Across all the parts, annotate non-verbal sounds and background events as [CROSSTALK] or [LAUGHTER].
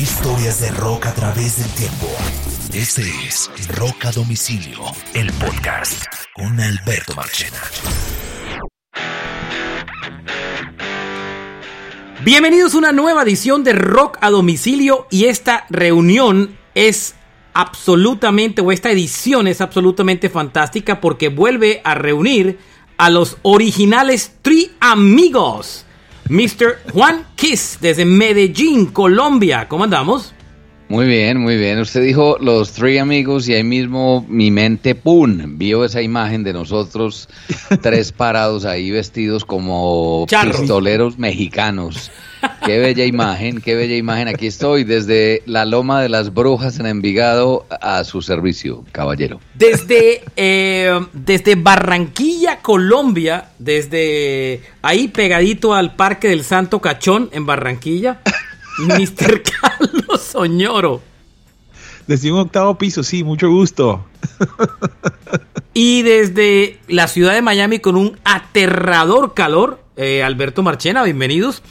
Historias de rock a través del tiempo. Este es Rock a Domicilio, el podcast con Alberto Marchena. Bienvenidos a una nueva edición de Rock a Domicilio y esta reunión es absolutamente, o esta edición es absolutamente fantástica porque vuelve a reunir a los originales Tri Amigos. Mr. Juan Kiss desde Medellín, Colombia. ¿Cómo andamos? Muy bien, muy bien. Usted dijo los tres amigos y ahí mismo mi mente, ¡pum!, vio esa imagen de nosotros [LAUGHS] tres parados ahí vestidos como pistoleros mexicanos. Qué bella imagen, qué bella imagen. Aquí estoy desde la Loma de las Brujas en Envigado a su servicio, caballero. Desde, eh, desde Barranquilla, Colombia, desde ahí pegadito al Parque del Santo Cachón en Barranquilla. [LAUGHS] Mr. Carlos Soñoro. Desde un octavo piso, sí, mucho gusto. y desde la ciudad de Miami con un aterrador calor, eh, Alberto Marchena, bienvenidos.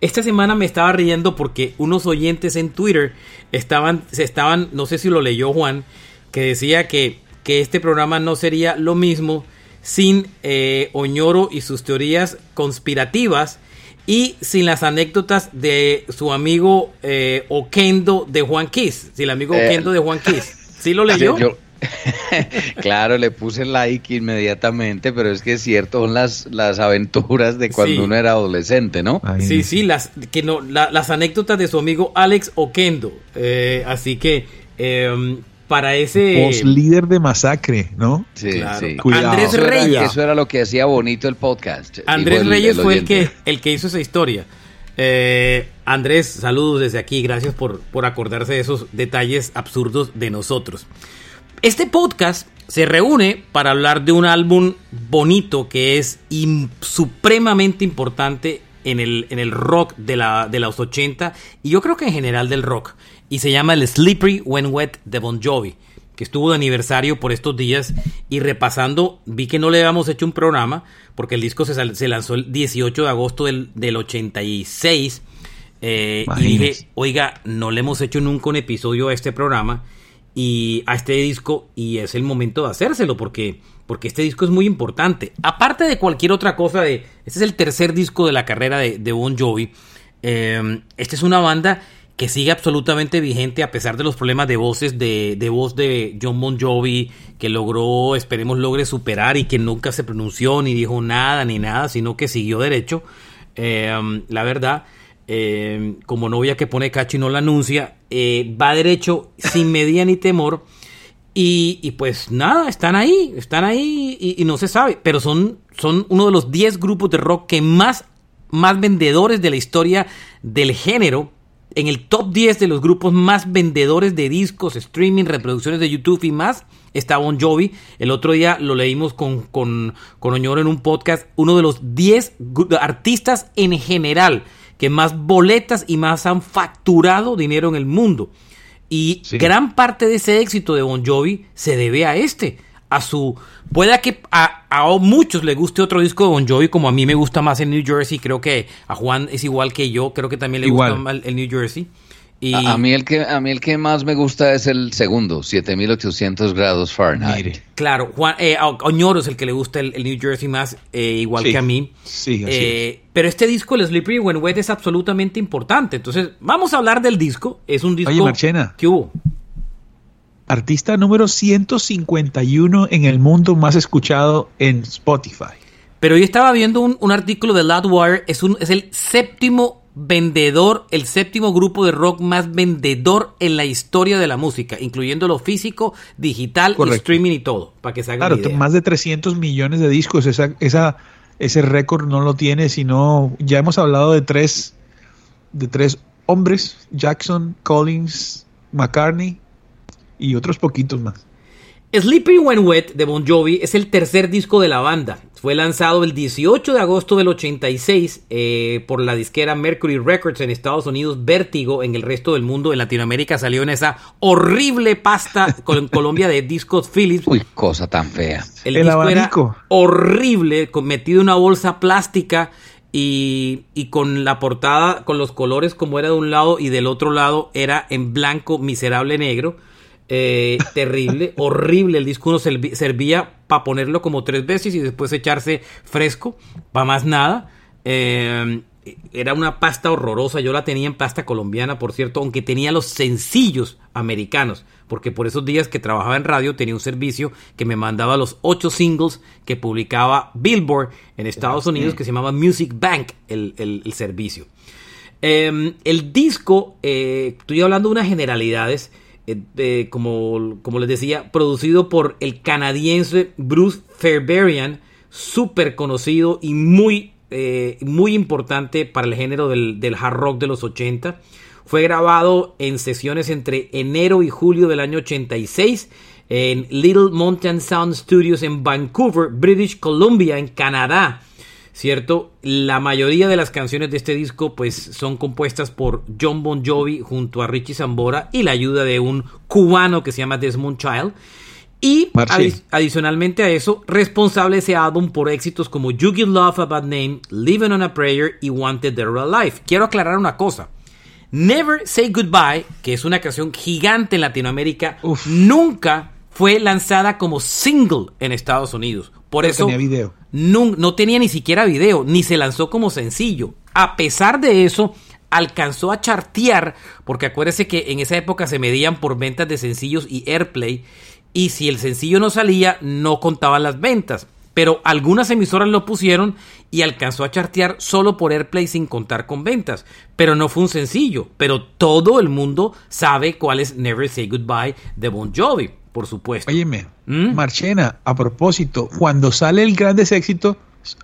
Esta semana me estaba riendo porque unos oyentes en Twitter estaban, se estaban, no sé si lo leyó Juan, que decía que, que este programa no sería lo mismo sin eh, Oñoro y sus teorías conspirativas y sin las anécdotas de su amigo eh, Oquendo de Juan Kiss. Si el amigo eh, Oquendo de Juan Kiss. ¿Sí lo leyó? [LAUGHS] claro, le puse like inmediatamente, pero es que es cierto, son las, las aventuras de cuando uno era adolescente, ¿no? sí, sí, las, que no, las anécdotas de su amigo Alex Oquendo. Eh, así que em, para ese... Post líder de masacre, ¿no? Sí, sí. Andrés Reyes. Eso era, lo que hacía bonito el podcast. Andrés Reyes fue el que, el que hizo esa historia. Eh, Andrés, saludos desde aquí. Gracias por, por acordarse de esos detalles absurdos de nosotros. Este podcast se reúne para hablar de un álbum bonito que es supremamente importante en el, en el rock de, la, de los 80 y yo creo que en general del rock. Y se llama el Slippery When Wet de Bon Jovi, que estuvo de aniversario por estos días. Y repasando vi que no le habíamos hecho un programa porque el disco se, se lanzó el 18 de agosto del, del 86 eh, y dije, oiga, no le hemos hecho nunca un episodio a este programa y a este disco y es el momento de hacérselo porque porque este disco es muy importante. Aparte de cualquier otra cosa, de, este es el tercer disco de la carrera de, Bon Jovi. Eh, esta es una banda que sigue absolutamente vigente a pesar de los problemas de voces de, de, voz de John Bon Jovi, que logró, esperemos logre superar y que nunca se pronunció ni dijo nada ni nada, sino que siguió derecho. Em, la verdad, em, como novia que pone cacho y no la anuncia, eh, va derecho sin [LAUGHS] medida ni temor. Y, y, pues nada, están ahí, están ahí y, y, no se sabe, pero son, son uno de los 10 grupos de rock que más, más vendedores de la historia del género en el top 10 de los grupos más vendedores de discos, streaming, reproducciones de YouTube y más está Bon Jovi. El otro día lo leímos con, con, con Oñoro en un podcast. Uno de los 10 artistas en general que más boletas y más han facturado dinero en el mundo. Y gran parte de ese éxito de Bon Jovi se debe a este a su... Pueda que a, muchos le guste otro disco de Bon Jovi, como a mí me gusta más el New Jersey, creo que a Juan es igual que yo, creo que también le gusta más el New Jersey. Y... A, mí el que, a mí el que más me gusta es el segundo, 7800 grados Fahrenheit. Claro, Juan, eh, Oñoro es el que le gusta el, New Jersey más, eh, igual que a mí. Sí, eh, Pero este disco, el Slippery When Wet, es absolutamente importante. Entonces, vamos a hablar del disco. Es un disco... Oye, Marchena. ¿Qué hubo? artista número 151 en el mundo más escuchado en Spotify. Pero yo estaba viendo un, artículo de Loudwire, es, un, es el séptimo vendedor, el séptimo grupo de rock más vendedor en la historia de la música, incluyendo lo físico, digital, streaming y todo, para que se hagan Claro, más de 300 millones de discos, esa, esa, ese récord no lo tiene, sino ya hemos hablado de tres, de tres hombres, Jackson, Collins, McCartney, y otros poquitos más. Sleepy When Wet de Bon Jovi es el tercer disco de la banda. Fue lanzado el 18 de agosto del 86 eh, por la disquera Mercury Records en Estados Unidos, Vértigo en el resto del mundo. En Latinoamérica salió en esa horrible pasta con [LAUGHS] Colombia de discos Philips. Uy, cosa tan fea. El, disco era horrible, metido en una bolsa plástica y, con la portada, con los colores como era de un lado y del otro lado era en blanco, miserable negro. Eh, terrible, [LAUGHS] horrible. El disco uno servía para ponerlo como tres veces y después echarse fresco, para más nada. Eh, era una pasta horrorosa. Yo la tenía en pasta colombiana, por cierto, aunque tenía los sencillos americanos. Porque por esos días que trabajaba en radio tenía un servicio que me mandaba los ocho singles que publicaba Billboard en Estados Unidos, que se llamaba Music Bank, el, servicio. Em, el disco, eh, estoy hablando de unas generalidades. Eh, como, como les decía, producido por el canadiense Bruce Fairbairn, súper conocido y muy eh, muy importante para el género del, hard rock de los 80. Fue grabado en sesiones entre enero y julio del año 86 en Little Mountain Sound Studios en Vancouver, British Columbia, en Canadá. ¿Cierto? La mayoría de las canciones de este disco pues son compuestas por John Bon Jovi junto a Richie Zambora y la ayuda de un cubano que se llama Desmond Child. Y adicionalmente a eso, responsable ese álbum por éxitos como You Give Love a Bad Name, Living on a Prayer y Wanted the Real Life. Quiero aclarar una cosa. Never Say Goodbye, que es una canción gigante en Latinoamérica, nunca fue lanzada como single en Estados Unidos. Por eso tenía video. No, no tenía ni siquiera video, ni se lanzó como sencillo. A pesar de eso, alcanzó a chartear, porque acuérdese que en esa época se medían por ventas de sencillos y airplay, y si el sencillo no salía, no contaban las ventas. Pero algunas emisoras lo pusieron y alcanzó a chartear solo por Airplay sin contar con ventas. Pero no fue un sencillo. Pero todo el mundo sabe cuál es Never Say Goodbye de Bon Jovi, por supuesto. Óyeme, ¿Mm? Marchena, a propósito, cuando sale el Grandes Éxito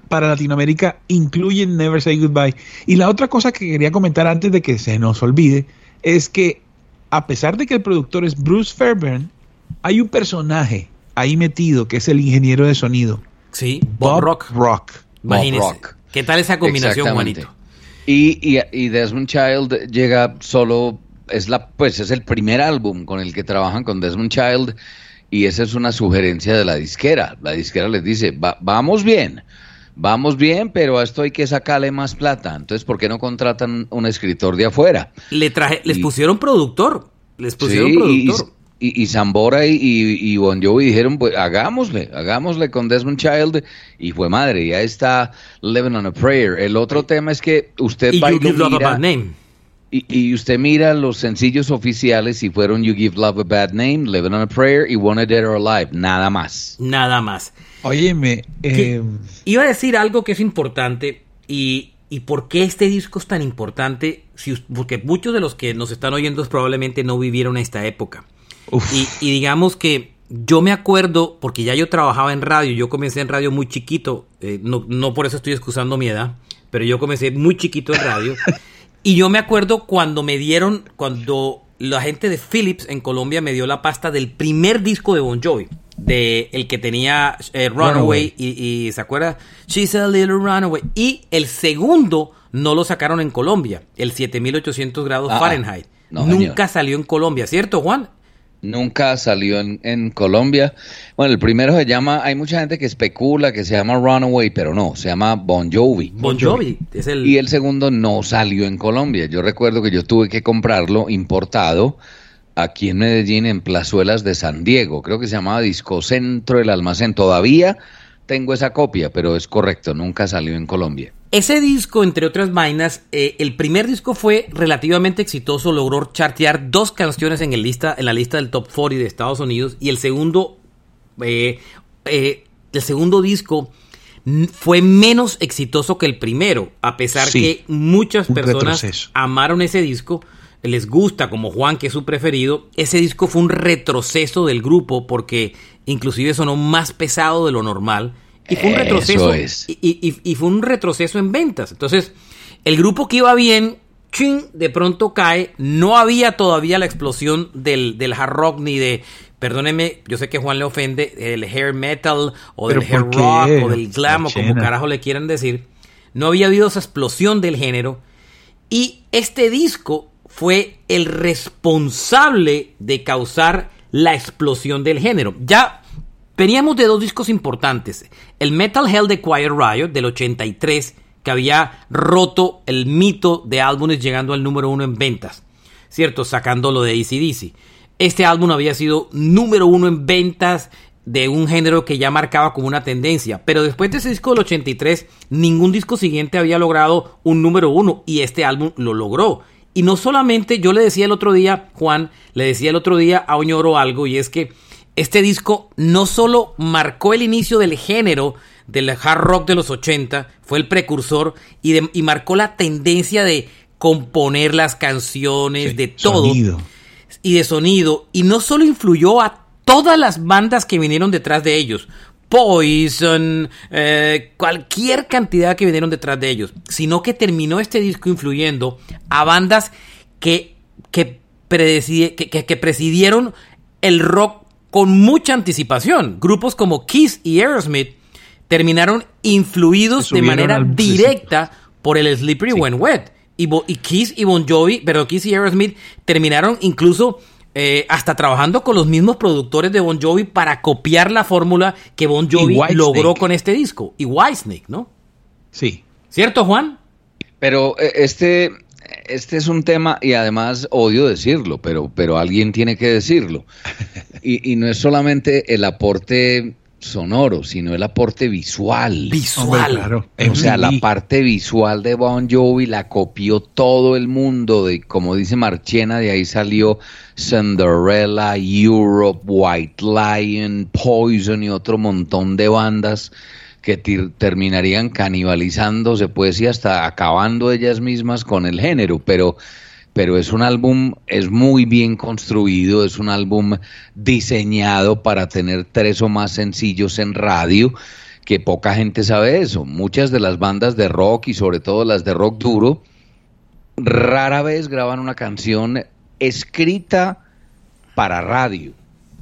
para Latinoamérica, incluyen Never Say Goodbye. Y la otra cosa que quería comentar antes de que se nos olvide es que a pesar de que el productor es Bruce Fairbairn, hay un personaje ahí metido que es el ingeniero de sonido. Sí, Bob, Rock. Rock. Rock. ¿Qué tal esa combinación, Juanito? Y, y, Desmond Child llega solo, es la, pues es el primer álbum con el que trabajan con Desmond Child y esa es una sugerencia de la disquera. La disquera les dice, vamos bien, vamos bien, pero a esto hay que sacarle más plata. Entonces, ¿por qué no contratan un escritor de afuera? Le traje, les pusieron productor, les pusieron productor y, Zambora y, y, Bon Jovi dijeron, pues hagámosle, hagámosle con Desmond Child y fue madre, ya está Living on a Prayer. El otro tema es que usted va y, mira, y, usted mira los sencillos oficiales y fueron You Give Love a Bad Name, Living on a Prayer y Wanted Dead or Alive, nada más. Nada más. Óyeme, eh... iba a decir algo que es importante y, y por qué este disco es tan importante, si, porque muchos de los que nos están oyendo probablemente no vivieron esta época. Y, digamos que yo me acuerdo, porque ya yo trabajaba en radio, yo comencé en radio muy chiquito, eh, no, no por eso estoy excusando mi edad, pero yo comencé muy chiquito en radio. [LAUGHS] y yo me acuerdo cuando me dieron, cuando la gente de Philips en Colombia me dio la pasta del primer disco de Bon Jovi, de el que tenía eh, Runaway, Y, se acuerda She's a Little Runaway. Y el segundo no lo sacaron en Colombia, el 7800 grados ah, Fahrenheit. Nunca salió en Colombia, ¿cierto, Juan? Nunca salió en, Colombia. Bueno, el primero se llama, hay mucha gente que especula que se llama Runaway, pero no, se llama Bon Jovi. Bon Jovi, es el... Y el segundo no salió en Colombia. Yo recuerdo que yo tuve que comprarlo importado aquí en Medellín, en Plazuelas de San Diego. Creo que se llamaba Disco Centro, el almacén. Todavía tengo esa copia, pero es correcto, nunca salió en Colombia. Ese disco, entre otras vainas, eh, el primer disco fue relativamente exitoso, logró chartear dos canciones en, el lista, en la lista del top 40 de Estados Unidos y el segundo, eh, eh, el segundo disco fue menos exitoso que el primero, a pesar que muchas personas amaron ese disco, les gusta como Juan, que es su preferido, ese disco fue un retroceso del grupo porque inclusive sonó más pesado de lo normal y fue un retroceso. Y, fue un retroceso en ventas. Entonces, el grupo que iba bien, ching, de pronto cae. No había todavía la explosión del, del hard rock ni de. Perdóneme, yo sé que Juan le ofende el hair metal o del hair rock o del glam o como carajo le quieran decir. No había habido esa explosión del género. Y este disco fue el responsable de causar la explosión del género. Ya Veníamos de dos discos importantes. El Metal Hell de Quiet Riot del 83, que había roto el mito de álbumes llegando al número uno en ventas, ¿cierto? Sacándolo de ACDC. Este álbum había sido número uno en ventas de un género que ya marcaba como una tendencia. Pero después de ese disco del 83, ningún disco siguiente había logrado un número uno y este álbum lo logró. Y no solamente, yo le decía el otro día, Juan, le decía el otro día a Oñoro algo, y es que este disco no solo marcó el inicio del género del hard rock de los 80, fue el precursor y, y marcó la tendencia de componer las canciones, de todo. Y de sonido. Y no solo influyó a todas las bandas que vinieron detrás de ellos. Poison, eh, cualquier cantidad que vinieron detrás de ellos, sino que terminó este disco influyendo a bandas que, que, que, presidieron el rock con mucha anticipación. Grupos como Kiss y Aerosmith terminaron influidos de manera directa por el Slippery When Wet. Y, y, Kiss y Bon Jovi, pero Kiss y Aerosmith terminaron incluso eh, hasta trabajando con los mismos productores de Bon Jovi para copiar la fórmula que Bon Jovi logró con este disco. Y Whitesnake, ¿no? Sí. ¿Cierto, Juan? Pero eh, este, este es un tema, y además odio decirlo, pero, pero alguien tiene que decirlo. [LAUGHS] Y, y no es solamente el aporte sonoro, sino el aporte visual. Visual. claro. O sea, la parte visual de Bon Jovi la copió todo el mundo, de como dice Marchena, de ahí salió Cinderella, Europe, White Lion, Poison y otro montón de bandas que terminarían canibalizándose, pues, y hasta acabando ellas mismas con el género, pero pero es un álbum, es muy bien construido, es un álbum diseñado para tener tres o más sencillos en radio, que poca gente sabe eso. Muchas de las bandas de rock y sobre todo las de rock duro, rara vez graban una canción escrita para radio.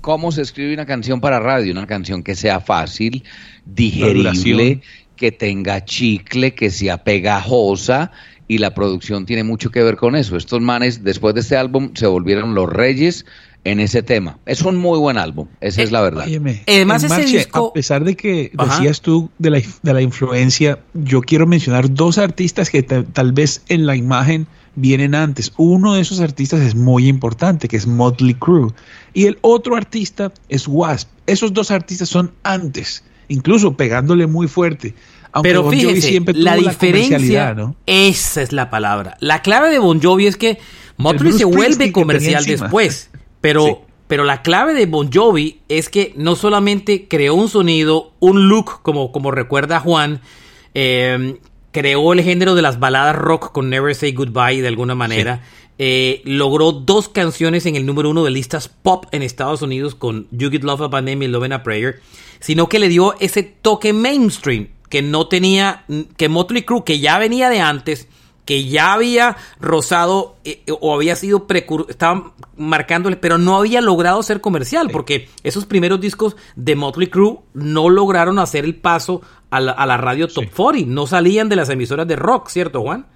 ¿Cómo se escribe una canción para radio? Una canción que sea fácil, digerible, que tenga chicle, que sea pegajosa y la producción tiene mucho que ver con eso. Estos manes, después de este álbum, se volvieron los reyes en ese tema. Es un muy buen álbum, esa es la eh, verdad. Además, ese disco... A pesar de que decías tú de la, de la, influencia, yo quiero mencionar dos artistas que tal vez en la imagen vienen antes. Uno de esos artistas es muy importante, que es Motley Crue. Y el otro artista es Wasp. Esos dos artistas son antes, incluso pegándole muy fuerte. Pero fíjese, la diferencia, esa es la palabra. La clave de Bon Jovi es que Motley se vuelve comercial después, [LAUGHS] pero, pero la clave de Bon Jovi es que no solamente creó un sonido, un look, como, como recuerda Juan, eh, creó el género de las baladas rock con Never Say Goodbye de alguna manera. Eh, logró dos canciones en el número uno de listas pop en Estados Unidos con You Get Love a Pandemic y Love and a Prayer, sino que le dio ese toque mainstream que no tenía, que Motley Crue, que ya venía de antes, que ya había rozado eh, o había sido precursor, estaba marcándole, pero no había logrado ser comercial, porque esos primeros discos de Motley Crue no lograron hacer el paso a la, radio Top 40, no salían de las emisoras de rock, ¿cierto, Juan?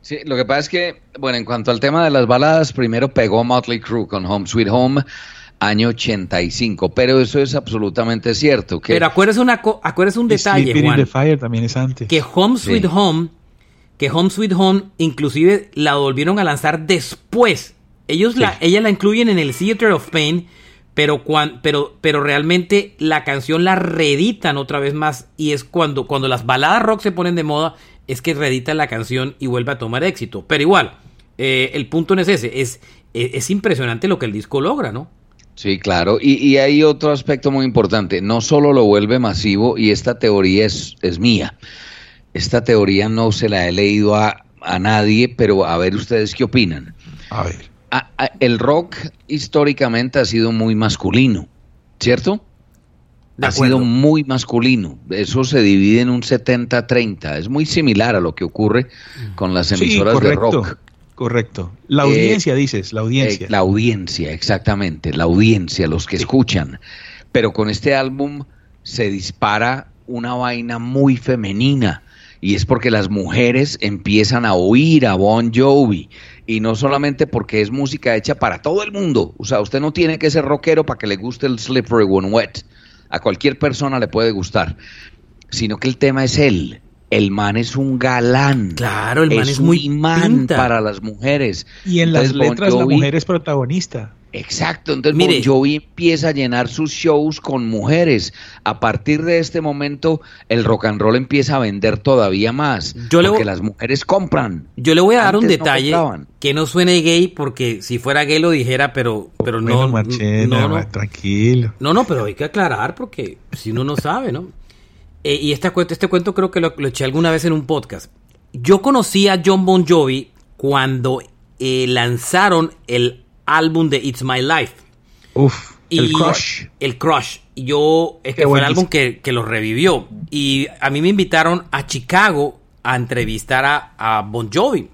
Sí, lo que pasa es que, bueno, en cuanto al tema de las baladas, primero pegó Motley Crue con Home Sweet Home, año 85, pero eso es absolutamente cierto. Que pero acuérdese, una, acuérdese un detalle, Juan, Fire también es antes. Que Home Sweet Home, que Home Sweet Home inclusive la volvieron a lanzar después. Ellos la, ella la incluyen en el Theater of Pain, pero, pero, pero realmente la canción la reeditan otra vez más y es cuando, cuando las baladas rock se ponen de moda, es que reeditan la canción y vuelve a tomar éxito. Pero igual, eh, el punto no es ese, es, es impresionante lo que el disco logra, ¿no? Sí, claro. Y, hay otro aspecto muy importante. No solo lo vuelve masivo, y esta teoría es, es mía. Esta teoría no se la he leído a, nadie, pero a ver ustedes qué opinan. A ver. el rock históricamente ha sido muy masculino, ¿cierto? ha sido muy masculino. Eso se divide en un 70-30. Es muy similar a lo que ocurre con las emisoras de rock. Correcto. La eh, audiencia, dices, la audiencia. Eh, la audiencia, exactamente, la audiencia, los que escuchan. Pero con este álbum se dispara una vaina muy femenina. Y es porque las mujeres empiezan a oír a Bon Jovi. Y no solamente porque es música hecha para todo el mundo. O sea, usted no tiene que ser rockero para que le guste el Slippery When Wet. A cualquier persona le puede gustar. Sino que el tema es él el man es un galán. Claro, el man es, muy imán para las mujeres. Y en las letras la mujer es protagonista. Exacto, entonces Mire, Bon Jovi empieza a llenar sus shows con mujeres. A partir de este momento, el rock and roll empieza a vender todavía más. porque las mujeres compran. Yo le voy a dar un detalle que no suene gay, porque si fuera gay lo dijera, pero, pero no, no, no, Tranquilo. No, no, pero hay que aclarar porque si uno no sabe, ¿no? Eh, y este cuento, este cuento creo que lo, eché alguna vez en un podcast. Yo conocí a John Bon Jovi cuando eh, lanzaron el álbum de It's My Life. Uf, el Crush. El Crush. Yo, es que fue el álbum que, lo revivió. Y a mí me invitaron a Chicago a entrevistar a, Bon Jovi.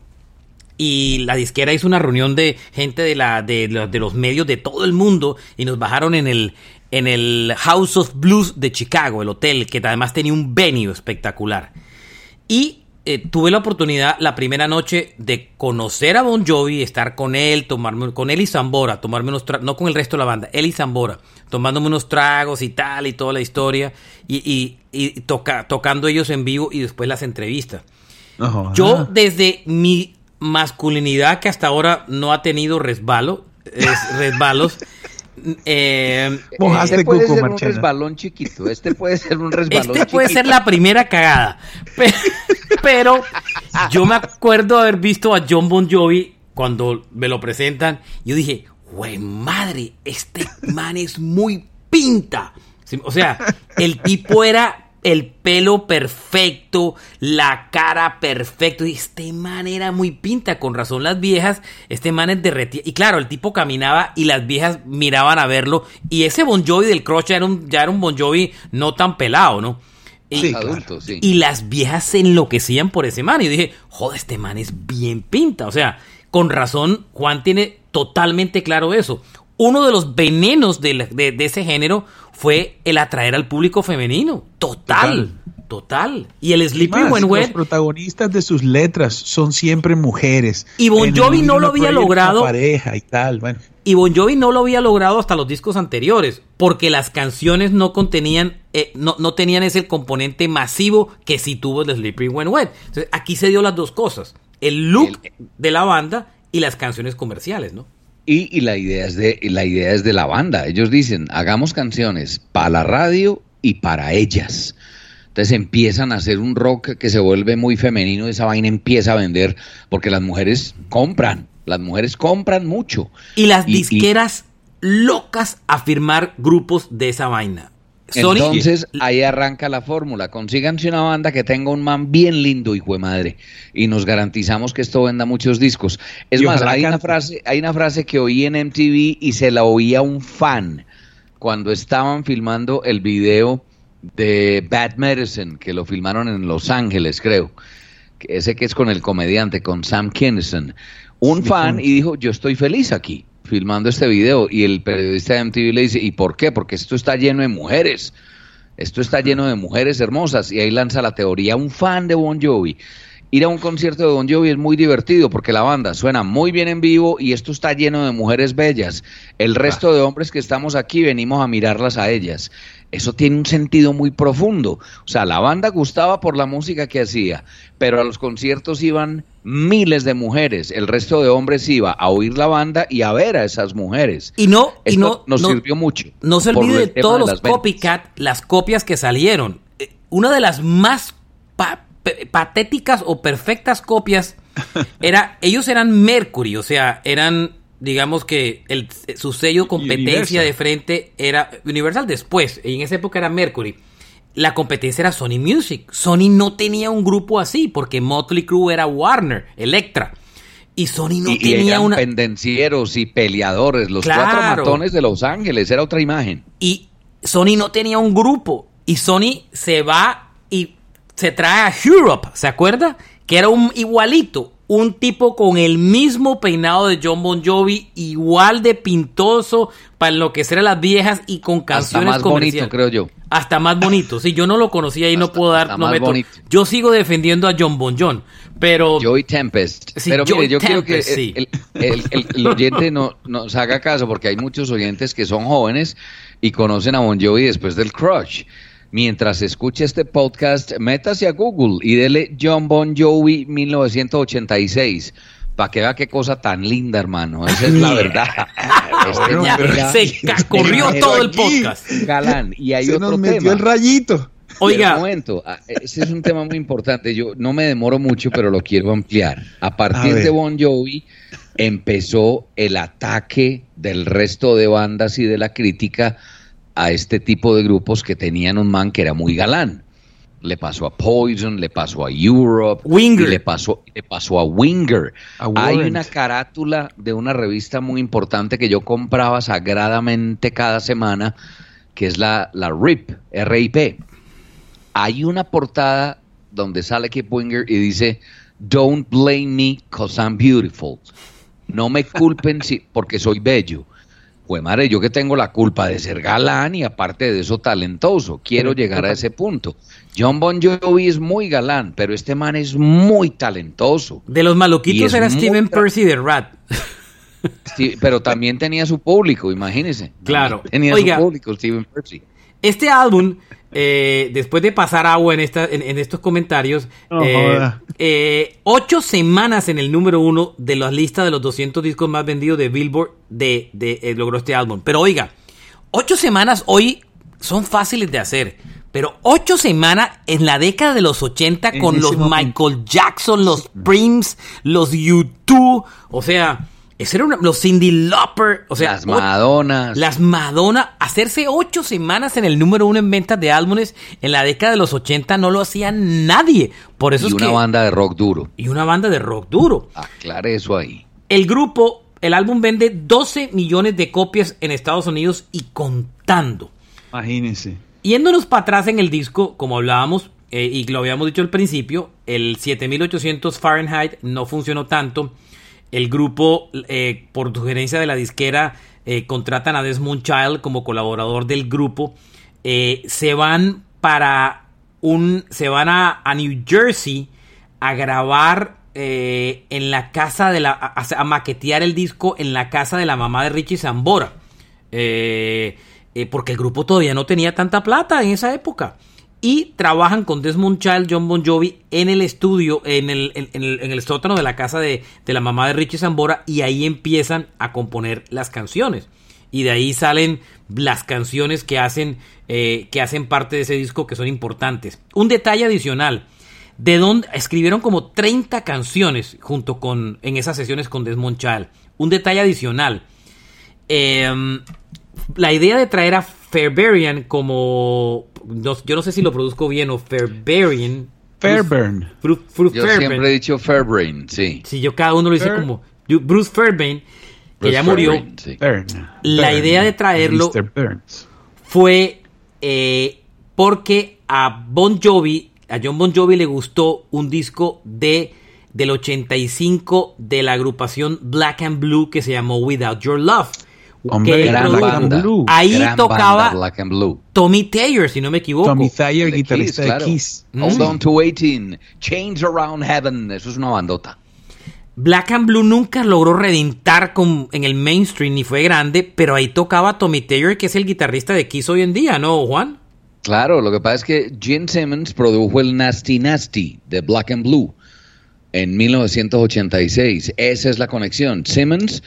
Y la disquera hizo una reunión de gente de, la, de, de, los medios de todo el mundo y nos bajaron en el, en el House of Blues de Chicago, el hotel, que además tenía un venue espectacular. Y eh, tuve la oportunidad la primera noche de conocer a Bon Jovi, estar con él, tomarme con él y Zambora, tomarme unos tragos, no con el resto de la banda, él y Zambora, tomándome unos tragos y tal y toda la historia y, y, toca, tocando ellos en vivo y después las entrevistas. Yo desde mi masculinidad que hasta ahora no ha tenido resbalo, [LAUGHS] resbalos, Eh, este puede ser un resbalón chiquito. Este puede ser un resbalón Este puede ser la primera cagada. [LAUGHS] Pero, yo me acuerdo haber visto a John Bon Jovi cuando me lo presentan. Yo dije, güey, madre, este man es muy pinta. O sea, el tipo era el pelo perfecto, la cara perfecto. Y este man era muy pinta, con razón las viejas, este man es derretía. Y claro, el tipo caminaba y las viejas miraban a verlo. Y ese Bon Jovi del Crush ya era un, ya era un Bon Jovi no tan pelado, ¿no? Y, adulto, sí. y las viejas se enloquecían por ese man. Y yo dije, joder, este man es bien pinta. O sea, con razón, Juan tiene totalmente claro eso. Uno de los venenos de, de ese género fue el atraer al público femenino. Total. Total. Y el Sleepy When Wet. Los protagonistas de sus letras son siempre mujeres. Y Bon Jovi no lo había logrado. Pareja y tal, bueno. Y Bon Jovi no lo había logrado hasta los discos anteriores, porque las canciones no contenían, eh, no, no, tenían ese componente masivo que sí tuvo el Sleepy When Wet. Entonces, aquí se dio las dos cosas: el look de la banda y las canciones comerciales, ¿no? Y, la, idea es de, la idea es de la banda. Ellos dicen, hagamos canciones para la radio y para ellas. Entonces empiezan a hacer un rock que se vuelve muy femenino, esa vaina empieza a vender porque las mujeres compran, las mujeres compran mucho. Y las disqueras locas a firmar grupos de esa vaina. Entonces ahí arranca la fórmula. Consíganse una banda que tenga un man bien lindo, hijo de madre, y nos garantizamos que esto venda muchos discos. Es más, hay una frase, hay una frase que oí en MTV y se la oía un fan cuando estaban filmando el video de Bad Medicine, que lo filmaron en Los Ángeles, creo. Ese que es con el comediante, con Sam Kinison. Un fan y dijo, yo estoy feliz aquí filmando este video y el periodista de MTV le dice, ¿y por qué? Porque esto está lleno de mujeres. Esto está lleno de mujeres hermosas y ahí lanza la teoría un fan de Bon Jovi. Ir a un concierto de Bon Jovi es muy divertido porque la banda suena muy bien en vivo y esto está lleno de mujeres bellas. El resto de hombres que estamos aquí venimos a mirarlas a ellas eso tiene un sentido muy profundo. O sea, la banda gustaba por la música que hacía, pero a los conciertos iban miles de mujeres, el resto de hombres iba a oír la banda y a ver a esas mujeres. Y no, y no nos sirvió mucho. No se olvide de todos los copycat, las copias que salieron. Eh, una de las más patéticas o perfectas copias [LAUGHS] era, ellos eran Mercury, o sea, eran digamos que el, su sello competencia de frente era Universal después, en esa época era Mercury. La competencia era Sony Music. Sony no tenía un grupo así porque Motley Crue era Warner, Electra. Y Sony no tenía una. pendencieros y peleadores, los cuatro matones de Los Ángeles, era otra imagen. Y Sony no tenía un grupo. Y Sony se va y se trae a Europe, ¿se acuerda? Que era un igualito, un tipo con el mismo peinado de John Bon Jovi, igual de pintoso para enloquecer a las viejas y con canciones Hasta más bonito, creo yo. Hasta más bonito. Sí, yo no lo conocía y no puedo dar. No Yo sigo defendiendo a John Bon John, pero. Joy Tempest. pero mire, yo quiero que el, oyente no, nos haga caso porque hay muchos oyentes que son jóvenes y conocen a Bon Jovi después del Crush. Mientras escuche este podcast, métase a Google y dele John Bon Jovi 1986 para que vea qué cosa tan linda, hermano. Esa es la verdad. Este se corrió todo el podcast. Galán. Y hay otro nos metió tema. el rayito. Oiga. Un momento, ah, ese es un tema muy importante. Yo no me demoro mucho, pero lo quiero ampliar. A partir A de Bon Jovi empezó el ataque del resto de bandas y de la crítica a este tipo de grupos que tenían un man que era muy galán. Le pasó a Poison, le pasó a Europe, Winger. y le pasó, le pasó a Winger. A Hay una carátula de una revista muy importante que yo compraba sagradamente cada semana, que es la, la RIP, RIP. Hay una portada donde sale Kip Winger y dice, Don't blame me cause I'm beautiful. No me culpen si, porque soy bello. Pues madre, yo que tengo la culpa de ser galán y aparte de eso talentoso. Quiero llegar a ese punto. John Bon Jovi es muy galán, pero este man es muy talentoso. De los maluquitos era Steven Percy de Rat. Sí, pero también tenía su público, imagínese. Claro. Tenía Oiga. su público, Steven Percy. Este álbum, eh, después de pasar agua en, esta, en, en estos comentarios, eh, eh, ocho semanas en el número uno de la lista de los 200 discos más vendidos de Billboard de, de- eh, logró este álbum. Pero oiga, ocho semanas hoy son fáciles de hacer. Pero ocho semanas en la década de los 80 En con los momento. Michael Jackson, los Prince, los U2, o sea, ese era una- los Cindy Lauper, o sea, Las Madonas. las Madonna, hacerse ocho semanas en el número uno en ventas de álbumes en la década de los 80 no lo hacía nadie. Por eso y es una que. banda de rock duro. Y una banda de rock duro. Aclare eso ahí. El grupo, el álbum vende 12 millones de copias en Estados Unidos y contando. Imagínense. Yéndonos para atrás en el disco, como hablábamos eh, y lo habíamos dicho al principio, el 7800 Fahrenheit no funcionó tanto. El grupo, eh, por sugerencia de la disquera, eh, contratan a Desmond Child como colaborador del grupo. Eh, se van para un. Se van a, New Jersey a grabar eh, en la casa de la. A, a maquetear el disco en la casa de la mamá de Richie Zambora. Eh, eh, porque el grupo todavía no tenía tanta plata en esa época. Y trabajan con Desmond Child, John Bon Jovi en el estudio, en el, en, el, sótano de la casa de, de la mamá de Richie Zambora, y ahí empiezan a componer las canciones. Y de ahí salen las canciones que hacen, eh, que hacen parte de ese disco que son importantes. Un detalle adicional. De donde escribieron como 30 canciones junto con en esas sesiones con Desmond Child. Un detalle adicional. Eh, la idea de traer a Fairbairn como. No- yo no sé si lo produzco bien o Fairbairn. Fairburn. Bruce, Bruce Yo Fairbairn. siempre he dicho Fairbrain, sí. Si yo cada uno lo dice Fair- como. yo- Bruce Fairbairn, que Bruce ya murió, sí. La idea de traerlo- fue eh, porque a Bon Jovi, a John Bon Jovi le gustó un disco de del 85 de la agrupación Black and Blue que se llamó Without Your Love. Hombre, que Gran and banda. Blue. Ahí Gran tocaba- banda, Black and Blue. Tommy Taylor, si no me equivoco. Tommy Thayer, De guitarrista Kiss, claro. de Kiss. Hold Mm. on to 18. Chains Around Heaven. Eso es una bandota. Black and Blue nunca logró reventar con, en el mainstream ni fue grande, pero ahí tocaba Tommy Taylor, que es el guitarrista de Kiss hoy en día, ¿no, Juan? Claro, lo que pasa es que Gene Simmons produjo el Nasty Nasty de Black and Blue en 1986. Esa es la conexión. Simmons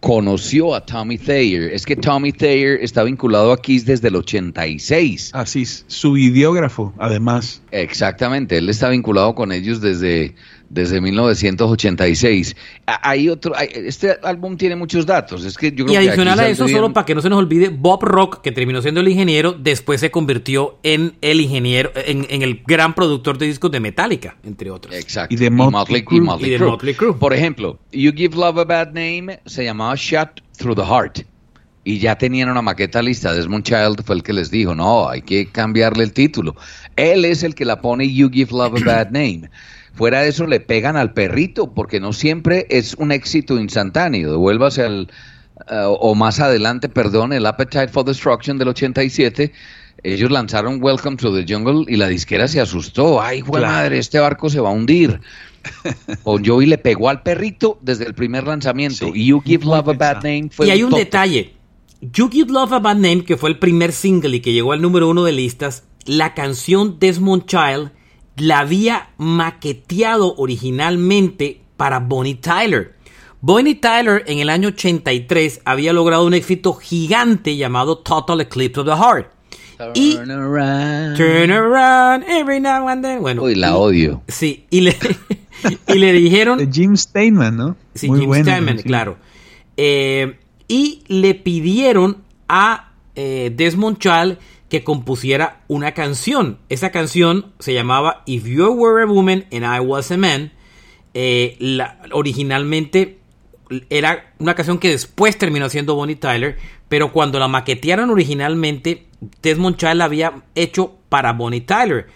conoció a Tommy Thayer. Es que Tommy Thayer está vinculado a Kiss desde el 86. Así es. Su videógrafo, además. Exactamente, él está vinculado con ellos desde, desde 1986. A- Hay otro, hay- este álbum tiene muchos datos. Es que yo creo Y adicional a eso, solo para que no se nos olvide, Bob Rock, que terminó siendo el ingeniero, después se convirtió en el ingeniero, en, en el gran productor de discos de Metallica, entre otros. Exacto. Y de Motley Crue. Y de Motley Crue. Por ejemplo, You Give Love a Bad Name se llamaba Shot Through the Heart. Y ya tenían una maqueta lista. Desmond Child fue el que les dijo, no, hay que cambiarle el título. Él es el que la pone You Give Love a Bad Name. Fuera de eso le pegan al perrito, porque no siempre es un éxito instantáneo. Devuélvase al, eh, o más adelante, perdón, el Appetite for Destruction del 87. Ellos lanzaron Welcome to the Jungle y la disquera se asustó. Ay, Claro. madre, este barco se va a hundir. [LAUGHS] Bon Jovi le pegó al perrito desde el primer lanzamiento. Sí, y You Give Love a Bad. Name fue y hay un top. detalle. You Give Love a Bad Name, que fue el primer single y que llegó al número uno de listas, la canción Desmond Child la había maqueteado originalmente para Bonnie Tyler. Bonnie Tyler en el año 83 había logrado un éxito gigante llamado Total Eclipse of the Heart. Turn Y- around. Turn around every now and then. Bueno, Uy, la y- odio. Sí, y le, [LAUGHS] y le dijeron. De Jim Steinman, ¿no? Sí, Muy Jim buena Steinman, claro. Eh, y le pidieron a eh, Desmond Child que compusiera una canción. Esa canción se llamaba If You Were a Woman and I Was a Man. Eh, originalmente era una canción que después terminó siendo Bonnie Tyler, pero cuando la maquetearon originalmente, Desmond Child la había hecho para Bonnie Tyler.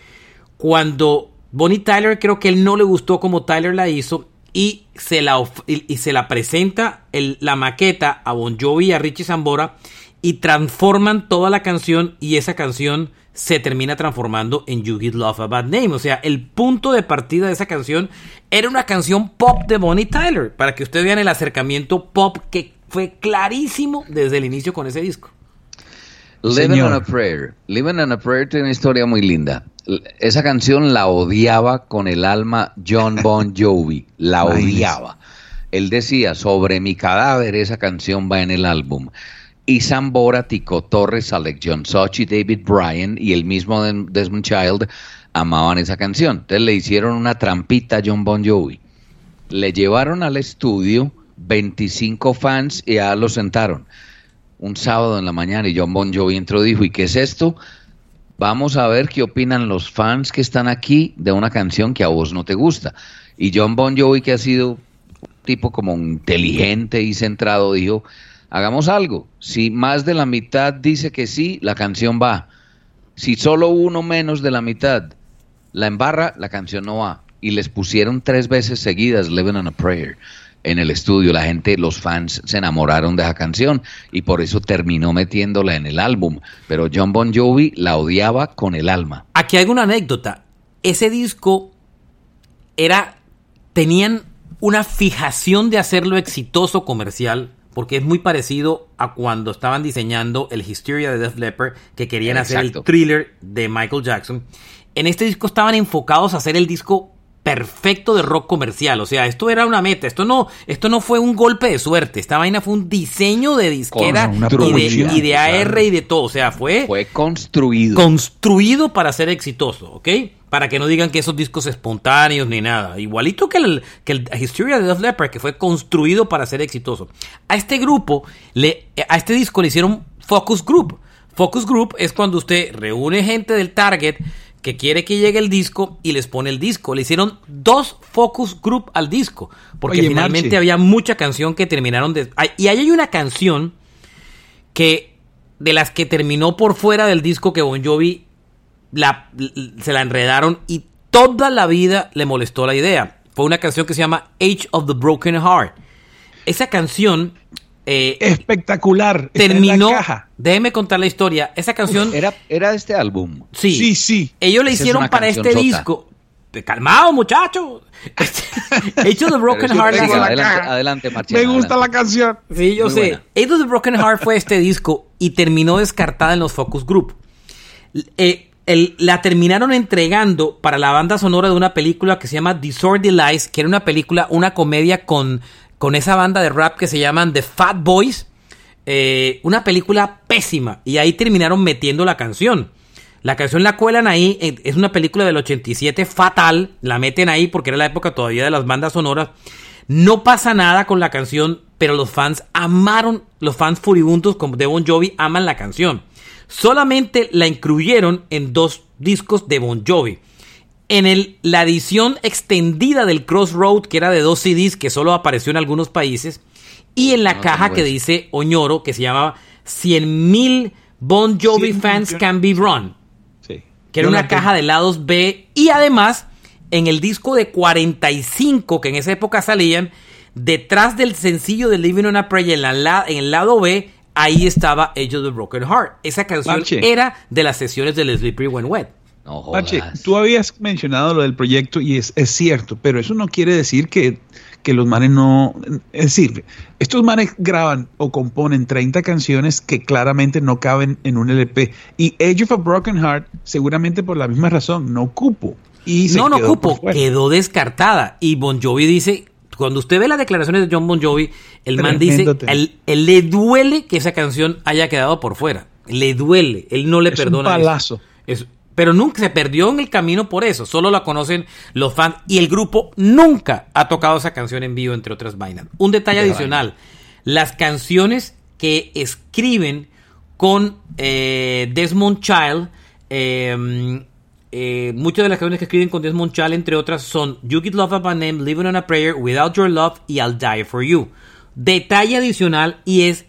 Cuando Bonnie Tyler creo que él no le gustó como Tyler la hizo y se la, y, y se la presenta la maqueta a Bon Jovi y a Richie Zambora y transforman toda la canción y esa canción se termina transformando en You Give Love a Bad Name. O sea, el punto de partida de esa canción era una canción pop de Bonnie Tyler, para que ustedes vean el acercamiento pop que fue clarísimo desde el inicio con ese disco. Living Señor. on a Prayer. Living on a Prayer tiene una historia muy linda. Esa canción la odiaba con el alma John Bon Jovi. La odiaba. Él decía, sobre mi cadáver esa canción va en el álbum. Y Zambora, Tico Torres, Alex John Soch y David Bryan y el mismo Desmond Child amaban esa canción. Entonces le hicieron una trampita a John Bon Jovi. Le llevaron al estudio 25 fans y ya lo sentaron un sábado en la mañana y John Bon Jovi entró y dijo, ¿y qué es esto? Vamos a ver qué opinan los fans que están aquí de una canción que a vos no te gusta. Y John Bon Jovi, que ha sido un tipo como inteligente y centrado, dijo, hagamos algo. Si más de la mitad dice que sí, la canción va. Si solo uno menos de la mitad la embarra, la canción no va. Y les pusieron tres veces seguidas Living on a Prayer en el estudio. La gente, los fans se enamoraron de esa canción y por eso terminó metiéndola en el álbum. Pero John Bon Jovi la odiaba con el alma. Aquí hay una anécdota. Ese disco era. Tenían una fijación de hacerlo exitoso comercial. Porque es muy parecido a cuando estaban diseñando el Hysteria de Def Leppard, que querían hacer el thriller de Michael Jackson. En este disco estaban enfocados a hacer el disco perfecto de rock comercial. O sea, esto era una meta. Esto no, esto no fue un golpe de suerte. Esta vaina fue un diseño de disquera y de, y de AR y de todo. O sea, fue Fue construido. construido para ser exitoso, ¿ok? Para que no digan que esos discos espontáneos ni nada. Igualito que el, que el Hysteria de Def Leppard, que fue construido para ser exitoso. A este grupo, le, a este disco le hicieron Focus Group. Focus Group es cuando usted reúne gente del target que quiere que llegue el disco y les pone el disco. Le hicieron dos Focus Group al disco. Porque Oye, finalmente había mucha canción que terminaron de... Y ahí hay una canción que de las que terminó por fuera del disco que Bon Jovi la, se la enredaron y toda la vida le molestó la idea. Fue una canción que se llama Age of the Broken Heart. Esa canción eh, Espectacular. Está en la terminó. caja. Déjeme contar la historia. Esa canción. Era, era de este álbum. sí, Sí, sí. Ellos le es hicieron para este disco. Calmado, muchachos. [LAUGHS] Age of the Broken Heart. la- adelante, adelante, Marchena, Me gusta adelante. la canción. Sí, yo Muy sé. buena. Age of the Broken Heart fue este disco y terminó descartada en los Focus Group. Eh, la terminaron entregando para la banda sonora de una película que se llama Disorderly Lies, que era una película, una comedia con, con esa banda de rap que se llaman The Fat Boys. Eh, una película pésima. Y ahí terminaron metiendo la canción. La canción la cuelan ahí. eh, Es una película del 87 fatal. La meten ahí porque era la época todavía de las bandas sonoras. No pasa nada con la canción, pero los fans amaron, los fans furibundos como de Bon Jovi aman la canción. Solamente la incluyeron en dos discos de Bon Jovi. En el, la edición extendida del Crossroad, que era de dos CDs, que solo apareció en algunos países, y en la No caja que eso. dice Oñoro, que se llamaba 100.000 Bon Jovi 100 fans can be run Sí. que era Yo una tengo. caja de lados B y además en el disco de 45 que en esa época salían detrás del sencillo de Living on a Prayer en, la- en el lado B ahí estaba Age of the Broken Heart esa canción Marche. era de las sesiones del Slippery When Wet No tú habías mencionado lo del proyecto y es, es cierto, pero eso no quiere decir que, que los manes no... Es decir, estos manes graban o componen 30 canciones que claramente no caben en un LP. Y Age of a Broken Heart, seguramente por la misma razón, no cupo. Y no, no cupo, quedó descartada. Y Bon Jovi dice, cuando usted ve las declaraciones de John Bon Jovi, el man dice, él, le duele que esa canción haya quedado por fuera. Le duele, él no le es perdona. Un palazo. Eso pero nunca se perdió en el camino por eso. Solo la conocen los fans y el grupo nunca ha tocado esa canción en vivo, entre otras vainas. Un detalle adicional: las canciones que escriben con eh, Desmond Child, em, eh, muchas de las canciones que escriben con Desmond Child, entre otras, son You Get Love of a Name, Living on a Prayer, Without Your Love y I'll Die for You. Detalle adicional y es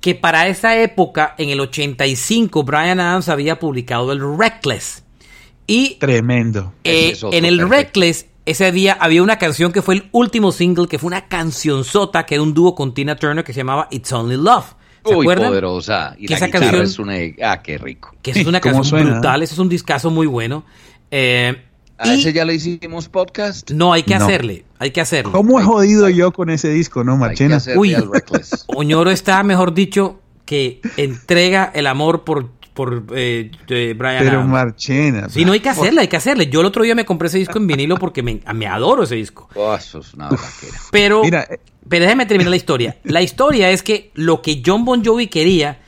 que para esa época, en el 85, Brian Adams había publicado el Reckless. Y Tremendo. Eh, en el Reckless, ese día había una canción que fue el último single, que fue una canción sota, que era un dúo con Tina Turner que se llamaba It's Only Love. ¿Se Uy, poderosa. Y que esa canción es una... Ah, qué rico. Que es una [LAUGHS] canción brutal, ese es un discazo muy bueno. Eh, ¿A ese ya le hicimos podcast? No, hay que hacerle, hay que hacerle. ¿Cómo he jodido yo con ese disco, no, Marchena? Uy, [LAUGHS] Oñoro está, mejor dicho, que entrega el amor por, por eh, Brian Pero Marchena. Sí, no hay que hacerle, hay que hacerle. Yo el otro día me compré ese disco en vinilo porque me, me adoro ese disco. Oh, eso es una pero, Mira, eh, pero déjeme terminar la historia. La historia es que lo que John Bon Jovi quería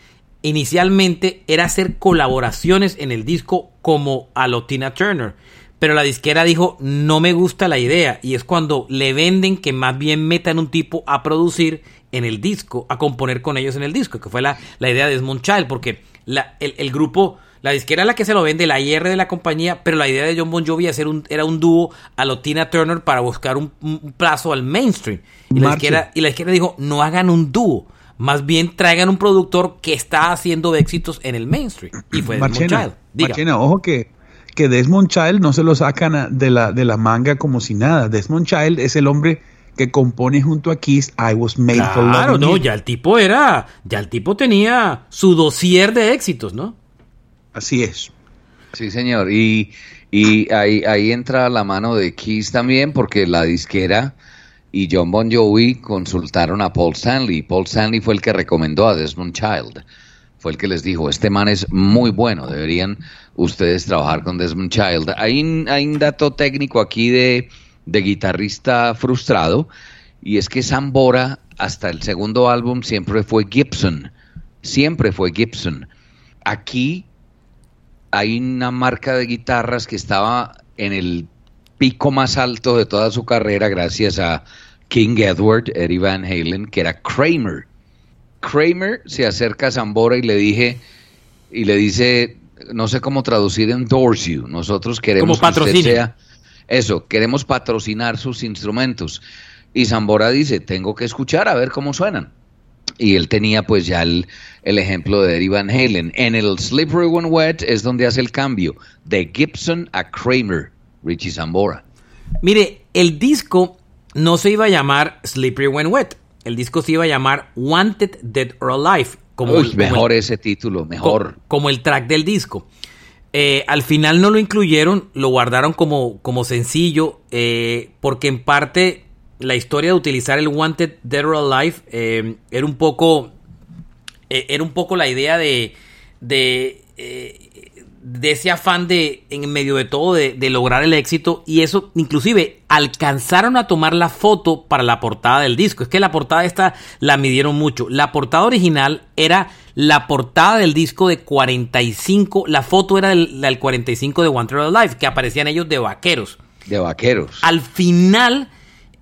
inicialmente era hacer colaboraciones en el disco como a Lotina Turner pero la disquera dijo no me gusta la idea y es cuando le venden que más bien metan un tipo a producir en el disco, a componer con ellos en el disco, que fue la, la idea de Desmond Child, porque la, el, grupo, la disquera la que se lo vende, la IR de la compañía, pero la idea de John Bon Jovi hacer un, era un dúo a lo Tina Turner para buscar un, plazo al mainstream. Y la, disquera, y la izquierda dijo, no hagan un dúo, más bien traigan un productor que está haciendo éxitos en el mainstream. Y fue Desmond Child. Diga. ojo que que Desmond Child no se lo sacan de la, de la manga como si nada. Desmond Child es el hombre que compone junto a Kiss I Was Made for Love. Claro, no, ya el tipo era, ya el tipo tenía su dossier de éxitos, ¿no? Así es. Sí, señor. Y, y ahí, ahí entra la mano de Kiss también, porque la disquera y John Bon Jovi consultaron a Paul Stanley. Paul Stanley fue el que recomendó a Desmond Child fue el que les dijo, este man es muy bueno, deberían ustedes trabajar con Desmond Child. Hay, un dato técnico aquí de, guitarrista frustrado, y es que Zambora hasta el segundo álbum siempre fue Gibson, siempre fue Gibson. Aquí hay una marca de guitarras que estaba en el pico más alto de toda su carrera gracias a King Edward, Eddie Van Halen, que era Kramer. Kramer se acerca a Zambora y le dije y le dice, no sé cómo traducir endorse you. Nosotros queremos que usted sea eso, queremos patrocinar sus instrumentos. Y Zambora dice, tengo que escuchar a ver cómo suenan. Y él tenía pues ya el, ejemplo de Eddie Van Halen. En el Slippery When Wet es donde hace el cambio de Gibson a Kramer, Richie Zambora. Mire, el disco no se iba a llamar Slippery When Wet el disco se iba a llamar Wanted Dead or Alive. Como mejor ese título, mejor. Como, el track del disco. Eh, al final no lo incluyeron, lo guardaron como, como sencillo, eh, porque en parte la historia de utilizar el Wanted Dead or Alive eh, era un poco. era un poco la idea de. de de ese afán de, en medio de todo, de, lograr el éxito. Y eso, inclusive, alcanzaron a tomar la foto para la portada del disco. Es que la portada esta la midieron mucho. La portada original era la portada del disco de 45. La foto era del, del 45 de One True Life, que aparecían ellos de vaqueros. De vaqueros. Al final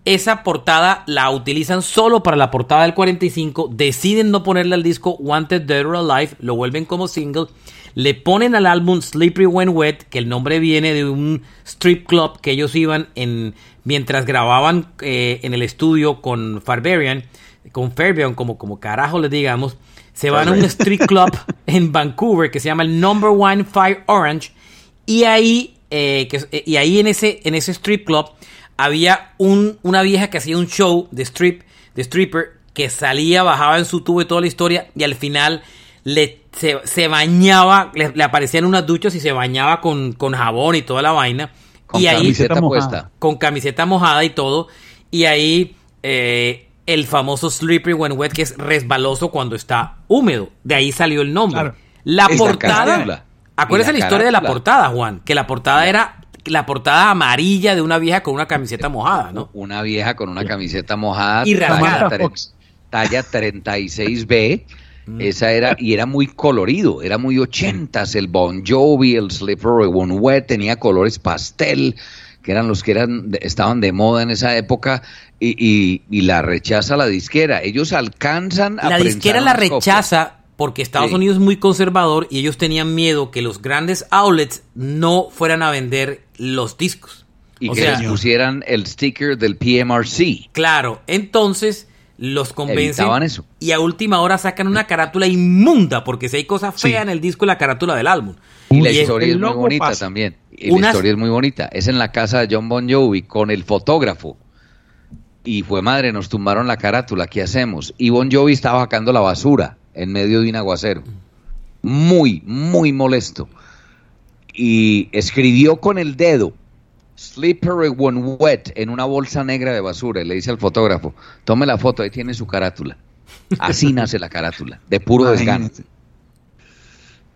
esa portada la utilizan solo para la portada del 45, deciden no ponerle al disco Wanted Dead or Alive, lo vuelven como single le ponen al álbum Slippery When Wet, que el nombre viene de un strip club que ellos iban en mientras grababan eh, en el estudio con Farbarian, con Fairbairn, como, como carajo les digamos, se van a un strip club [LAUGHS] en Vancouver que se llama el Number One Fire Orange y ahí, eh, que, y ahí en ese, en ese strip club había un, una vieja que hacía un show de strip, de stripper, que salía, bajaba en su tubo y toda la historia y al final le, se, bañaba, le, aparecían unas duchas y se bañaba con, con jabón y toda la vaina. Con y camiseta puesta. Con camiseta mojada y todo. y ahí eh, el famoso Slippery When Wet, que es resbaloso cuando está húmedo. De ahí salió el nombre. La portada. Acuérdese la, la historia de la portada, Juan, que la portada era la portada amarilla de una vieja con una camiseta [LAUGHS] mojada, ¿no? Una vieja con una camiseta mojada. Y talla, talla 36B. Mm. Esa era, y era muy colorido, era muy ochentas, el Bon Jovi, el Slippery When Wet, tenía colores pastel, que eran los que eran, estaban de moda en esa época, y, y, la rechaza la disquera. Ellos alcanzan a... La disquera la rechaza porque Estados Unidos es muy conservador y ellos tenían miedo que los grandes outlets no fueran a vender los discos. Y que les pusieran el sticker del PMRC. Claro, entonces los convencen eso. y a última hora sacan una carátula inmunda porque si hay cosas feas en el disco la carátula del álbum. Y, la historia es, muy bonita también. Y la historia es muy bonita. Es en la casa de John Bon Jovi con el fotógrafo. Y fue madre, nos tumbaron la carátula, ¿qué hacemos? Y Bon Jovi estaba sacando la basura en medio de un aguacero. Muy, muy molesto. Y escribió con el dedo Slippery when wet en una bolsa negra de basura. Y le dice al fotógrafo, tome la foto, ahí tiene su carátula. Así [LAUGHS] nace la carátula, de puro desgano.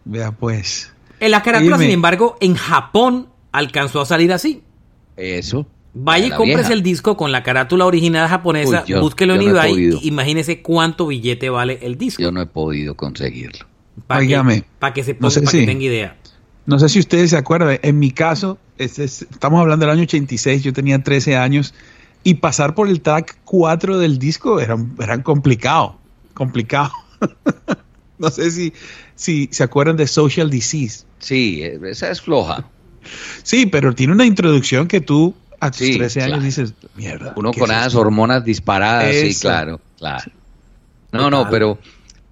Vea pues. En la carátula, sin embargo, en Japón alcanzó a salir así. Eso. Vaya y compres el disco con la carátula original japonesa, búsquelo en eBay, imagínese cuánto billete vale el disco. Yo no he podido conseguirlo. Para que, que se ponga, que tenga idea. No sé si ustedes se acuerdan, en mi caso, estamos hablando del año 86, yo tenía 13 años, y pasar por el track 4 del disco era, era complicado, complicado. [LAUGHS] no sé si, si se acuerdan de Social Disease. Sí, esa es floja. Sí, pero tiene una introducción que tú a tus 13 años dices, mierda. Uno con esas hormonas disparadas, sí, claro, claro. No, no, pero,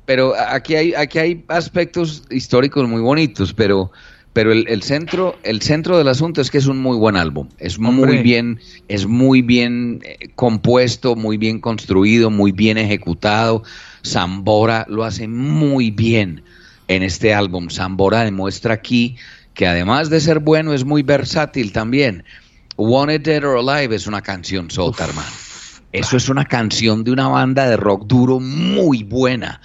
pero aquí hay, aquí hay aspectos históricos muy bonitos, pero, pero el, centro, el centro del asunto es que es un muy buen álbum. Es muy bien, es muy bien eh, compuesto, muy bien construido, muy bien ejecutado. Zambora lo hace muy bien en este álbum. Zambora demuestra aquí que además de ser bueno es muy versátil también. Wanted Dead or Alive es una canción sota, hermano. Eso es una canción de una banda de rock duro muy buena.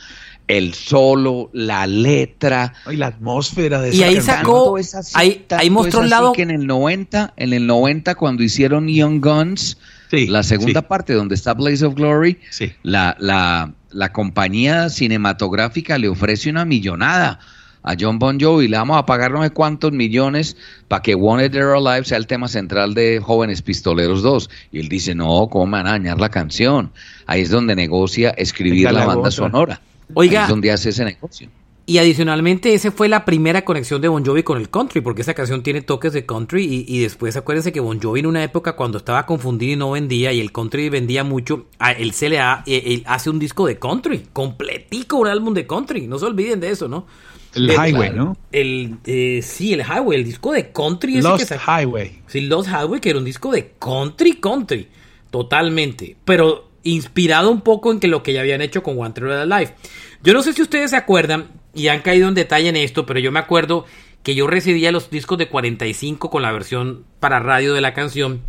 El solo, la letra. Y la atmósfera de Y ahí sacó. ahí, ahí mostró un lado. que en el 90, en el 90, cuando hicieron Young Guns, la segunda parte donde está Blaze of Glory, la, la, la compañía cinematográfica le ofrece una millonada a John Bon Jovi, le vamos a pagar no sé cuántos millones para que Wanted Dead or Alive sea el tema central de Jóvenes Pistoleros 2. Y él dice, no, ¿cómo me van a dañar la canción? Ahí es donde negocia escribir la, banda sonora. Oiga. Ahí es donde hace ese negocio. Y adicionalmente, esa fue la primera conexión de Bon Jovi con el country, porque esa canción tiene toques de country. Y, después acuérdense que Bon Jovi en una época cuando estaba confundido y no vendía, y el country vendía mucho, él se le él hace un disco de country, completico, un álbum de country. No se olviden de eso, ¿no? El Highway, ¿no? El, eh, sí, el Highway, el disco de country. Lost Highway. Sí, Lost Highway, que era un disco de country, country. Totalmente. Pero inspirado un poco en que lo que ya habían hecho con One True Life. Yo no sé si ustedes se acuerdan y han caído en detalle en esto, pero yo me acuerdo que yo recibía los discos de 45 con la versión para radio de la canción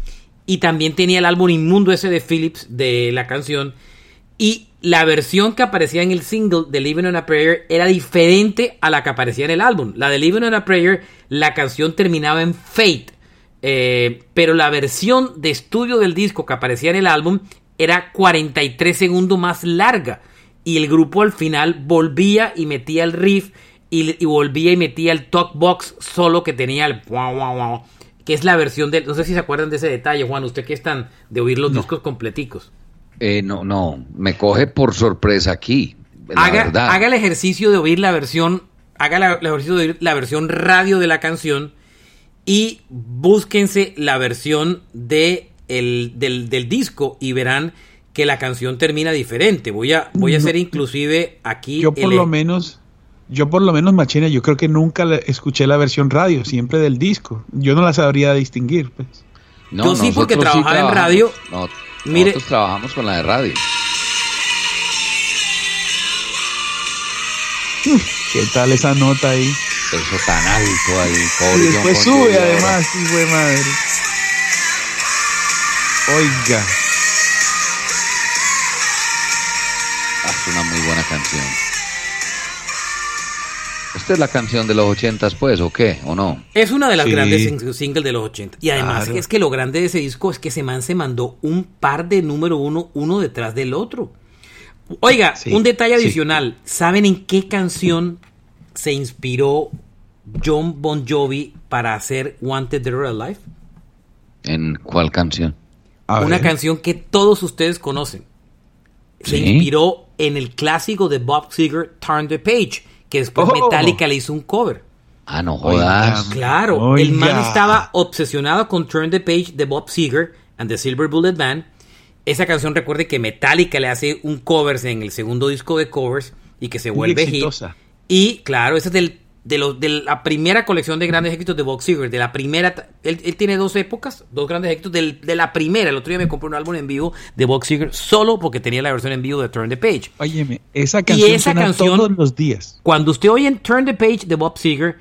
y también tenía el álbum inmundo ese de Philips de la canción y la versión que aparecía en el single de Living on a Prayer era diferente a la que aparecía en el álbum. La de Living on a Prayer, la canción terminaba en Fate. Eh, pero la versión de estudio del disco que aparecía en el álbum era 43 segundos más larga. Y el grupo al final volvía y metía el riff y, volvía y metía el talk box solo que tenía el que es la versión de no sé si se acuerdan de ese detalle Juan usted que están de oír los discos completicos eh, no, no, me coge por sorpresa aquí. haga, haga el ejercicio de oír la versión, haga la, el ejercicio de oír la versión radio de la canción y búsquense la versión de el, del, del, disco y verán que la canción termina diferente. Voy a, voy a hacer inclusive aquí. Yo por lo menos, yo por lo menos, Machina, yo creo que nunca escuché la versión radio, siempre del disco. Yo no la sabría distinguir, pues. No, yo sí porque trabajaba en radio. Nosotros trabajamos con la de radio. ¿Qué tal esa nota ahí? Eso tan alto ahí. y después sube además, hijo de madre. Oiga. Buena canción. ¿Esta es la canción de los ochentas, pues, o qué? ¿O no? Es una de las grandes singles de los 80. Y además es que lo grande de ese disco es que ese man se mandó un par de número uno, uno detrás del otro. Oiga, un detalle adicional. ¿Saben en qué canción se inspiró John Bon Jovi para hacer Wanted Dead or Alive? ¿En cuál canción? Una canción que todos ustedes conocen. Se inspiró en el clásico de Bob Seger, Turn the Page, que después oh. Metallica le hizo un cover. Ah, no jodas. Claro, el man estaba obsesionado con Turn the Page de Bob Seger and the Silver Bullet Band. Esa canción recuerde que Metallica le hace un cover en el segundo disco de covers y que se vuelve hit. Y claro, ese es del de, de la primera colección de grandes éxitos de Box Seger, de la primera, él, tiene dos épocas, dos grandes éxitos, de la primera, el otro día me compré un álbum en vivo de Box Seger solo porque tenía la versión en vivo de Turn the Page. Óyeme, esa canción, y esa canción todos los días. Cuando usted oye en Turn the Page de Bob Seger,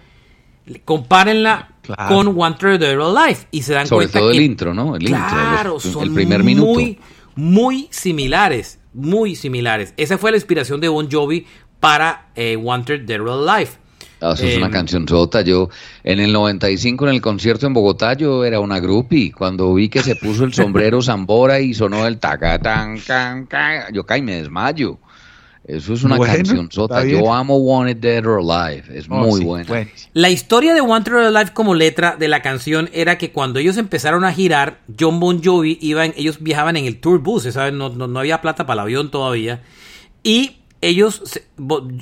compárenla con One Third of Life y se dan Sobre cuenta todo el intro, ¿no? El claro, intro, son el primer minuto. Muy, muy similares, muy similares. Esa fue la inspiración de Bon Jovi para eh, One Third of Life. Ah, eso es una em, canción sota. Yo en el 95 en el concierto en Bogotá yo era una groupie. Cuando vi que se puso el sombrero Zambora y sonó el taca tan can, yo caí me desmayo. Eso es una canción sota. Yo amo Wanted Dead or Alive. Es oh, muy buena. La historia de Wanted Dead or Alive como letra de la canción era que cuando ellos empezaron a girar, John Bon Jovi iban, ellos viajaban en el tour bus, ¿sabes? No, no, no había plata para el avión todavía. Y ellos,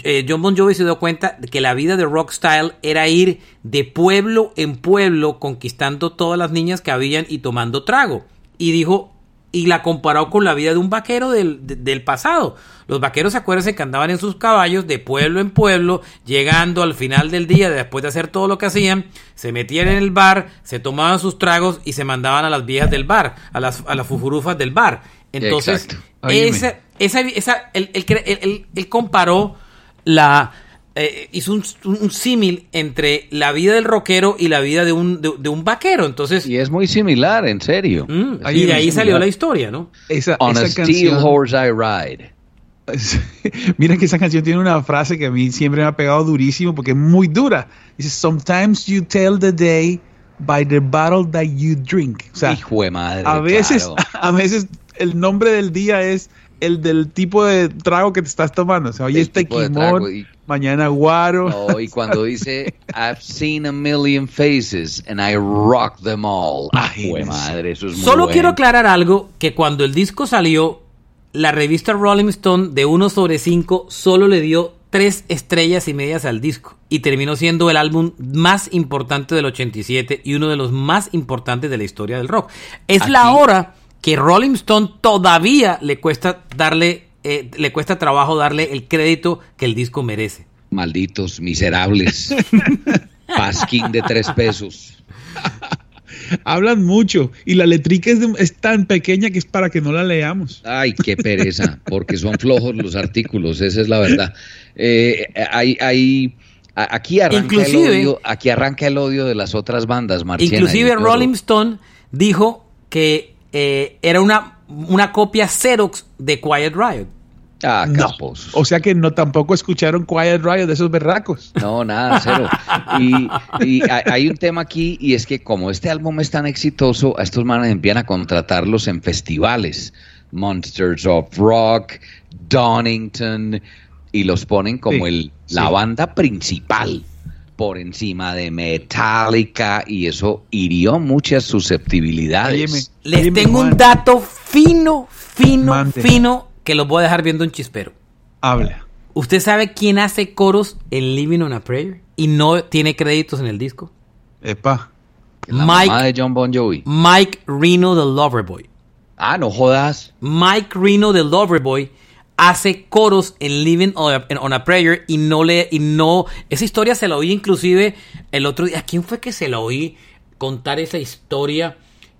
eh, John Bon Jovi se dio cuenta de que la vida de Rockstyle era ir de pueblo en pueblo conquistando todas las niñas que habían y tomando trago. Y dijo, y la comparó con la vida de un vaquero del, pasado. Los vaqueros, se acuerdan que andaban en sus caballos de pueblo en pueblo, llegando al final del día, después de hacer todo lo que hacían, se metían en el bar, se tomaban sus tragos y se mandaban a las viejas del bar, a las, a las fufurufas del bar. Entonces, esa, esa, esa, él, comparó la... Eh, hizo un, símil entre la vida del rockero y la vida de un, de, un vaquero. Entonces, y es muy similar, en serio. Mm, y de ahí salió la historia, ¿no? Esa, On a steel horse I ride. [LAUGHS] Miren que esa canción tiene una frase que a mí siempre me ha pegado durísimo porque es muy dura. Dice, Sometimes you tell the day by the bottle that you drink. O sea, Hijo de madre, a veces, [LAUGHS] a veces el nombre del día es el del tipo de trago que te estás tomando. O sea, hoy es tequimón, mañana guaro. y cuando [LAUGHS] dice I've seen a million faces and I rock them all. Ay, madre, eso es muy Solo quiero aclarar algo, que cuando el disco salió, la revista Rolling Stone de 1 sobre 5 solo le dio 3 estrellas y medias al disco y terminó siendo el álbum más importante del 87 y uno de los más importantes de la historia del rock. Es la hora que Rolling Stone todavía le cuesta darle, eh, le cuesta trabajo darle el crédito que el disco merece. Malditos, miserables. [LAUGHS] Pasquín de tres pesos. [LAUGHS] Hablan mucho y la letrica es, tan pequeña que es para que no la leamos. Ay, qué pereza, porque son flojos los artículos, esa es la verdad. Eh, hay, hay, aquí, arranca el odio, aquí arranca el odio de las otras bandas, Marciana. Inclusive Rolling Stone dijo que eh, era una, una copia Xerox de Quiet Riot. Ah, O sea que no tampoco escucharon Quiet Riot de esos berracos. No, nada, cero. [LAUGHS] Y, hay un tema aquí y es que como este álbum es tan exitoso, a estos manes empiezan a contratarlos en festivales. Monsters of Rock, Donington, y los ponen como el, la banda principal por encima de Metallica y eso hirió muchas susceptibilidades. Les tengo un dato fino, fino, fino que los voy a dejar viendo un chispero. Habla. ¿Usted sabe quién hace coros en Living on a Prayer y no tiene créditos en el disco? Epa. Mike, de John Bon Jovi. Mike Reno, the Loverboy. Ah, no jodas. Mike Reno, the Loverboy hace coros en Living on a, Prayer y no le y no esa historia se la oí inclusive el otro día. ¿A quién fue que se la oí contar esa historia?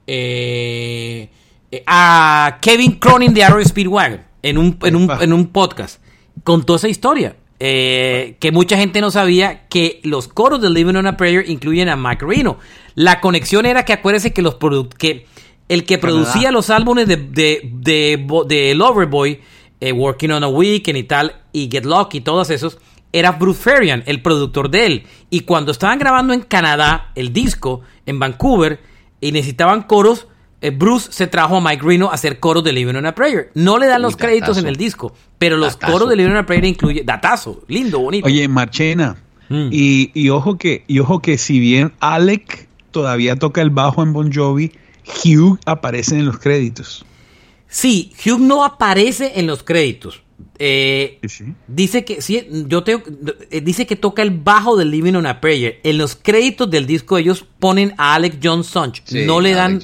Eh, eh, a Kevin Cronin de Arrow Speedwagon en un, en un, en un podcast. Contó esa historia. Eh, que mucha gente no sabía que los coros de Living on a Prayer incluyen a Mike Reno. La conexión era que acuérdense que los que el que producía los álbumes de, de, de, de Loverboy eh, Working on a Weekend y tal, y Get Lucky y todos esos, era Bruce Ferian, el productor de él. Y cuando estaban grabando en Canadá el disco, en Vancouver, y necesitaban coros, eh, Bruce se trajo a Mike Reno a hacer coros de Living on a Prayer. No le dan los créditos en el disco, pero los coros de Living on a Prayer incluye datazo, lindo, bonito. Oye, Marchena, mm. y, ojo que, y ojo que si bien Alec todavía toca el bajo en Bon Jovi, Hugh aparece en los créditos. Sí, Hugh no aparece en los créditos. Eh, dice que sí, yo te, eh, dice que toca el bajo de Living on a Prayer. En los créditos del disco ellos ponen a Alex John Sonch. no le dan,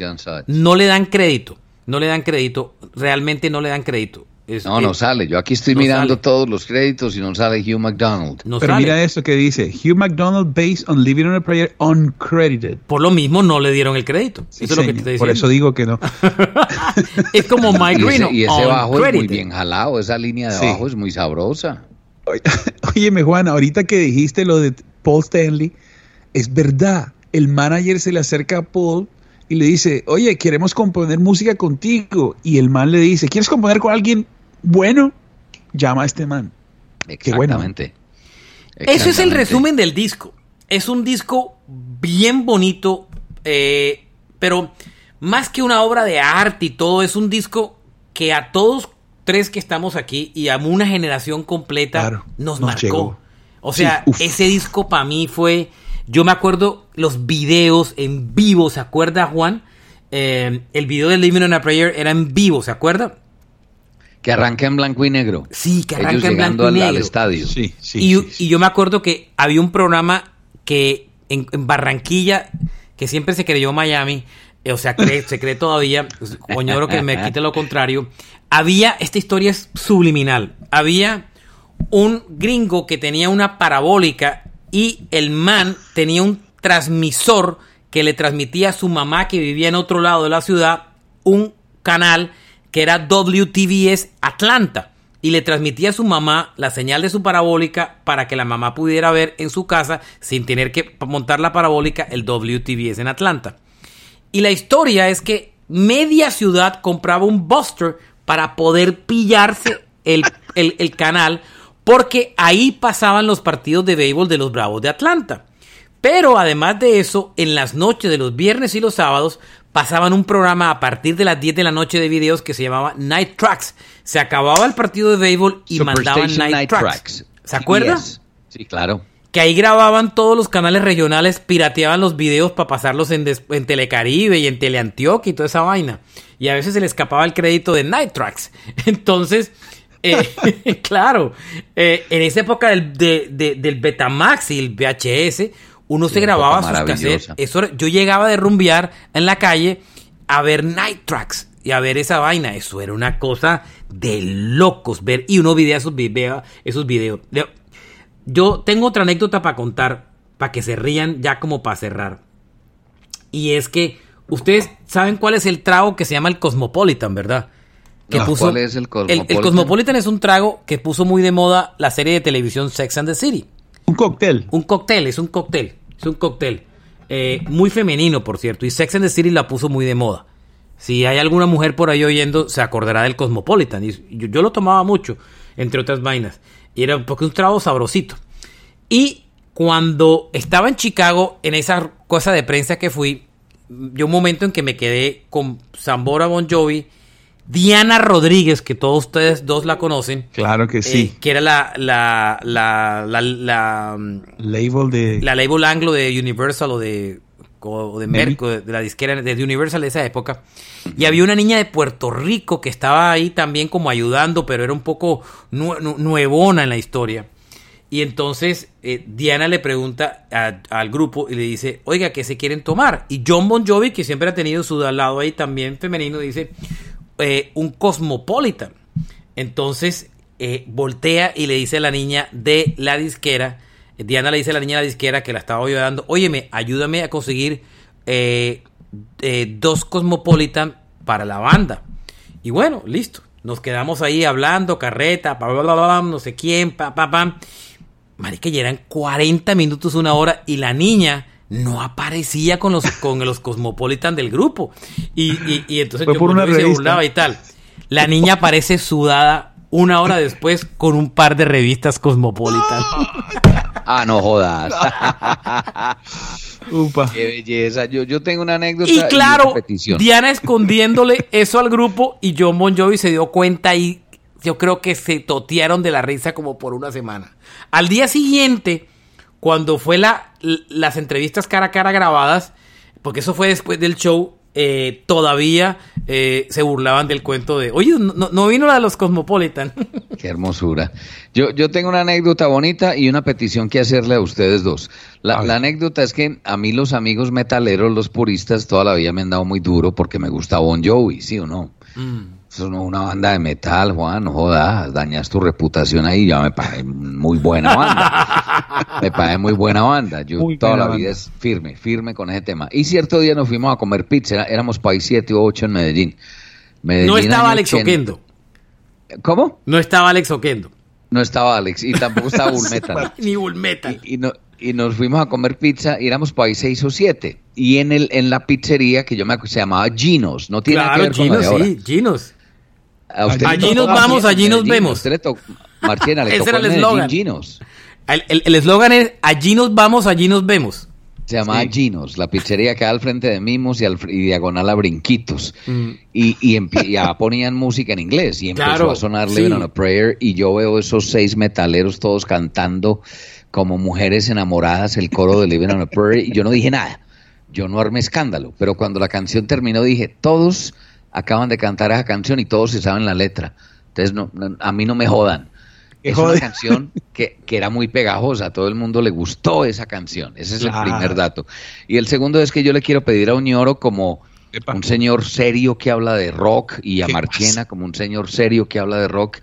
no le dan crédito, no le dan crédito. Realmente no le dan crédito no, no sale. Yo aquí estoy mirando todos los créditos y no sale Hugh McDonald. Pero mira eso que dice, Hugh McDonald based on Living on a Prayer uncredited. Por lo mismo no le dieron el crédito. Por eso digo que no. [LAUGHS] es como Mike Reno. Y ese, bajo es muy bien jalado, esa línea de abajo es muy sabrosa. [LAUGHS] Óyeme Juan, ahorita que dijiste lo de Paul Stanley, es verdad, el manager se le acerca a Paul y le dice, oye, queremos componer música contigo. Y el man le dice, ¿quieres componer con alguien bueno, llama a este man. Exactamente. Eso es el resumen del disco. Es un disco bien bonito, eh, pero más que una obra de arte y todo, es un disco que a todos tres que estamos aquí y a una generación completa nos, marcó. O sea, ese disco para mí fue, yo me acuerdo los videos en vivo, ¿se acuerda Juan? Eh, el video de Living on a Prayer era en vivo, ¿se acuerda? Que arranca en blanco y negro. Sí, que arranca en blanco y negro. Al, estadio. Sí, sí, y, yo me acuerdo que había un programa que en, Barranquilla, que siempre se creyó Miami, eh, o sea, se cree todavía, pues, coño, creo que me quite lo contrario. Había, esta historia es subliminal. Había un gringo que tenía una parabólica y el man tenía un transmisor que le transmitía a su mamá que vivía en otro lado de la ciudad un canal que era WTVS Atlanta y le transmitía a su mamá la señal de su parabólica para que la mamá pudiera ver en su casa sin tener que montar la parabólica el WTVS en Atlanta. Y la historia es que media ciudad compraba un Buster para poder pillarse el, el canal porque ahí pasaban los partidos de béisbol de los Bravos de Atlanta. Pero además de eso, en las noches de los viernes y los sábados pasaban un programa a partir de las 10 de la noche de videos que se llamaba Night Tracks. Se acababa el partido de béisbol y mandaban Night, Tracks. ¿Se acuerda? Sí, claro. Que ahí grababan todos los canales regionales, pirateaban los videos para pasarlos en, Telecaribe y en Teleantioquia y toda esa vaina. Y a veces se le escapaba el crédito de Night Tracks. [LAUGHS] Entonces, eh, [LAUGHS] claro, eh, en esa época del, del Betamax y el VHS, uno se grababa sus cassettes. Eso, yo llegaba de rumbear en la calle a ver Night Tracks y a ver esa vaina. Eso era una cosa de locos ver. Y uno veía esos, videos. Esos videos. Yo tengo otra anécdota para contar, para que se rían ya como para cerrar. Y es que ustedes saben cuál es el trago que se llama el Cosmopolitan, ¿verdad? Que puso, ¿Cuál es el Cosmopolitan? el Cosmopolitan es un trago que puso muy de moda la serie de televisión Sex and the City. Un cóctel. Un cóctel, es un cóctel. Es un cóctel. Eh, muy femenino, por cierto. Y Sex and the City la puso muy de moda. Si hay alguna mujer por ahí oyendo, se acordará del Cosmopolitan. Y yo, lo tomaba mucho, entre otras vainas. Y era porque un trago sabrosito. Y cuando estaba en Chicago, en esa cosa de prensa que fui, yo un momento en que me quedé con Zambora Bon Jovi Diana Rodríguez, que todos ustedes dos la conocen. Claro que sí. Eh, que era la, la, la, la, mm, label de... La label anglo de Universal o de, o de Merco, de la disquera de Universal de esa época. Y había una niña de Puerto Rico que estaba ahí también como ayudando, pero era un poco nuevona en la historia. Y entonces eh, Diana le pregunta al grupo y le dice, oiga, ¿qué se quieren tomar? Y John Bon Jovi, que siempre ha tenido su lado ahí también femenino, dice, eh, un cosmopolitan. Entonces eh, voltea y le dice a la niña de la disquera, Diana le dice a la niña de la disquera que la estaba ayudando, óyeme, ayúdame a conseguir eh, dos cosmopolitan para la banda. Y bueno, listo. Nos quedamos ahí hablando, carreta, no sé quién, pa, pa, pa. Marica, ya eran 40 minutos, una hora, y la niña no aparecía con los, con los Cosmopolitan del grupo. Y, y, entonces Fue por una se burlaba y tal. La niña aparece sudada una hora después con un par de revistas Cosmopolitan. Ah, no jodas. [LAUGHS] Upa. Qué belleza. Yo, yo tengo una anécdota. Y claro, Diana escondiéndole eso al grupo y John Bon Jovi se dio cuenta y yo creo que se totearon de la risa como por una semana. Al día siguiente, cuando fue la, las entrevistas cara a cara grabadas, porque eso fue después del show, eh, todavía eh, se burlaban del cuento de, oye, no, vino la de los Cosmopolitan. [LAUGHS] Qué hermosura. Yo, yo tengo una anécdota bonita y una petición que hacerle a ustedes dos. La, anécdota es que a mí los amigos metaleros, los puristas, toda la vida me han dado muy duro porque me gusta Bon Jovi, ¿sí o no? Mm. Eso no es una banda de metal, Juan, no jodas, dañas tu reputación ahí, ya me parece muy buena banda. me parece muy buena banda. Yo toda la vida es firme, firme con ese tema. Y cierto día nos fuimos a comer pizza, éramos país 7 o 8 en Medellín. no estaba Alex Oquendo. ¿Cómo? No estaba Alex Oquendo. No estaba Alex y tampoco estaba [LAUGHS] Bullmetal. Ni Bullmetal. Y, y, nos fuimos a comer pizza y éramos país 6 o 7. Y en el en la pizzería que yo me se llamaba Ginos, no tiene que ver con la de ahora. sí, Ginos allí nos vamos, allí nos vemos. Marchena, le [LAUGHS] Ese era el eslogan. El eslogan es allí nos vamos, allí nos vemos. Se llama Ginos, la pizzería que da al frente de Mimos y, al, diagonal a Brinquitos. Mm. Y, y ya ponían música en inglés y empezó a sonar Living on a Prayer y yo veo esos seis metaleros todos cantando como mujeres enamoradas el coro de Living on a Prayer y yo no dije nada. Yo no armé escándalo, pero cuando la canción terminó dije, todos acaban de cantar esa canción y todos se saben la letra. Entonces, no, a mí no me jodan. Es una canción [LAUGHS] que, que, era muy pegajosa, a todo el mundo le gustó esa canción, ese es el primer dato. Y el segundo es que yo le quiero pedir a Uñoro como un señor serio que habla de rock y a Marchena como un señor serio que habla de rock,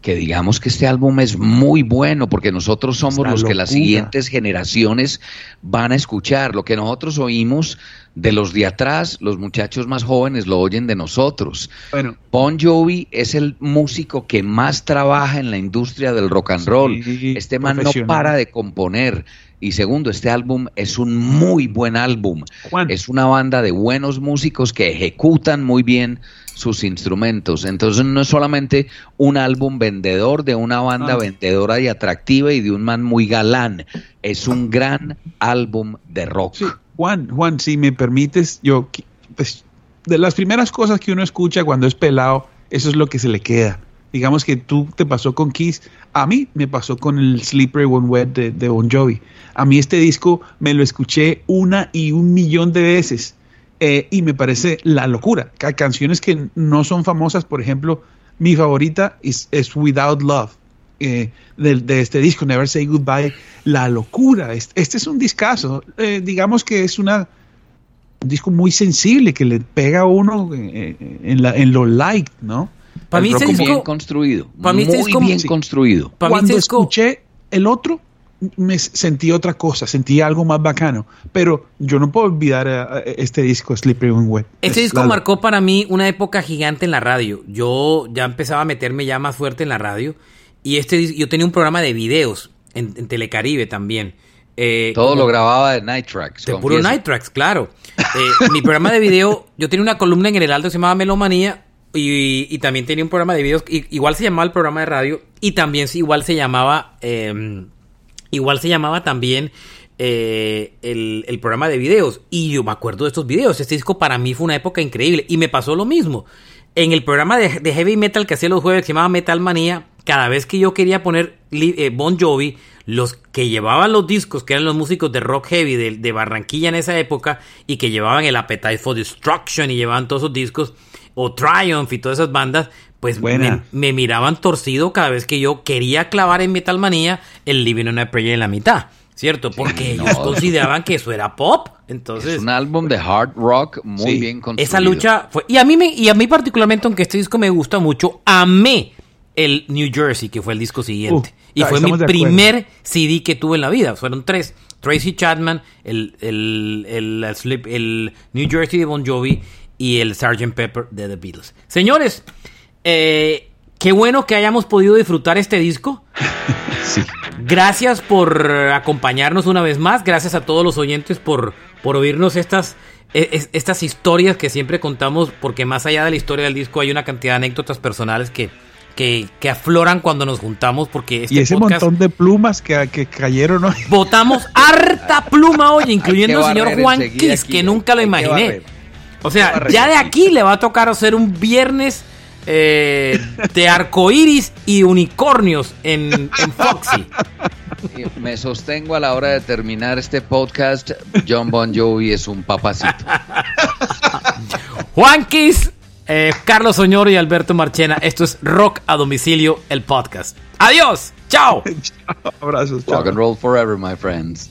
que digamos que este álbum es muy bueno porque nosotros somos los que las siguientes generaciones van a escuchar. Lo que nosotros oímos de los de atrás, los muchachos más jóvenes lo oyen de nosotros. Bueno, Bon Jovi es el músico que más trabaja en la industria del rock and roll. este man no para de componer. Y segundo, este álbum es un muy buen álbum. Es una banda de buenos músicos que ejecutan muy bien sus instrumentos. Entonces no es solamente un álbum vendedor de una banda ah. vendedora y atractiva y de un man muy galán. Es un gran álbum de rock. Juan, Juan, si me permites, yo, pues, de las primeras cosas que uno escucha cuando es pelado, eso es lo que se le queda. Digamos que tú te pasó con Kiss, a mí me pasó con el Sleeper One Wet de, Bon Jovi. A mí este disco me lo escuché una y un millón de veces eh, y me parece la locura. Hay canciones que no son famosas, por ejemplo, mi favorita es, Without Love. Eh, de, este disco, Never Say Goodbye, la locura. Este, es un discazo. Eh, digamos que es una, un disco muy sensible que le pega a uno eh, en, la, en lo light, ¿no? Para mí este bien construido. Para mí este muy bien construido. Cuando escuché el otro, me sentí otra cosa, sentí algo más bacano. Pero yo no puedo olvidar este disco, Slippery When Wet. Este disco marcó para mí una época gigante en la radio. Yo ya empezaba a meterme ya más fuerte en la radio. Y este yo tenía un programa de videos en, Telecaribe también. Eh, Todo lo grababa de Night Tracks. De puro Night Tracks, claro. Eh, mi programa de video, yo tenía una columna en el Heraldo que se llamaba Melomanía y, también tenía un programa de videos, igual se llamaba el programa de radio y también igual se llamaba, em, igual se llamaba también eh, el, programa de videos. Y yo me acuerdo de estos videos. Este disco para mí fue una época increíble y me pasó lo mismo. En el programa de, de heavy metal que hacía los jueves, que se llamaba Metal Manía, cada vez que yo quería poner eh, Bon Jovi, los que llevaban los discos, que eran los músicos de rock heavy de, Barranquilla en esa época, y que llevaban el Appetite for Destruction y llevaban todos esos discos, o Triumph y todas esas bandas, pues me, miraban torcido cada vez que yo quería clavar en Metal Manía el Living on a Prayer en la mitad. ¿Cierto? Porque ellos consideraban que eso era pop. Entonces, es un álbum de hard rock muy bien construido. Esa lucha fue. Y a mí me, y a mí particularmente, aunque este disco me gusta mucho, amé el New Jersey, que fue el disco siguiente. Uh, y fue mi primer CD que tuve en la vida. Fueron tres. Tracy Chapman, el, el, el, New Jersey de Bon Jovi y el Sgt. Pepper de The Beatles. Señores, eh, qué bueno que hayamos podido disfrutar este disco. [LAUGHS] Gracias por acompañarnos una vez más. Gracias a todos los oyentes por, por oírnos estas, e, estas historias que siempre contamos, porque más allá de la historia del disco hay una cantidad de anécdotas personales que que, afloran cuando nos juntamos porque este y ese montón de plumas que, que cayeron hoy. [LAUGHS] Votamos harta pluma hoy, incluyendo el señor Juan Kiss, que nunca lo imaginé. O sea, ya de aquí le va a tocar hacer un viernes eh, [LAUGHS] de arcoíris y unicornios en, en Foxy. Me sostengo a la hora de terminar este podcast. John Bon Jovi es un papacito. [LAUGHS] Juanquis, eh, Carlos Oñoro y Alberto Marchena. Esto es Rock a Domicilio, el podcast. Adiós. Chao. [LAUGHS] Abrazos. Rock and roll forever, my friends.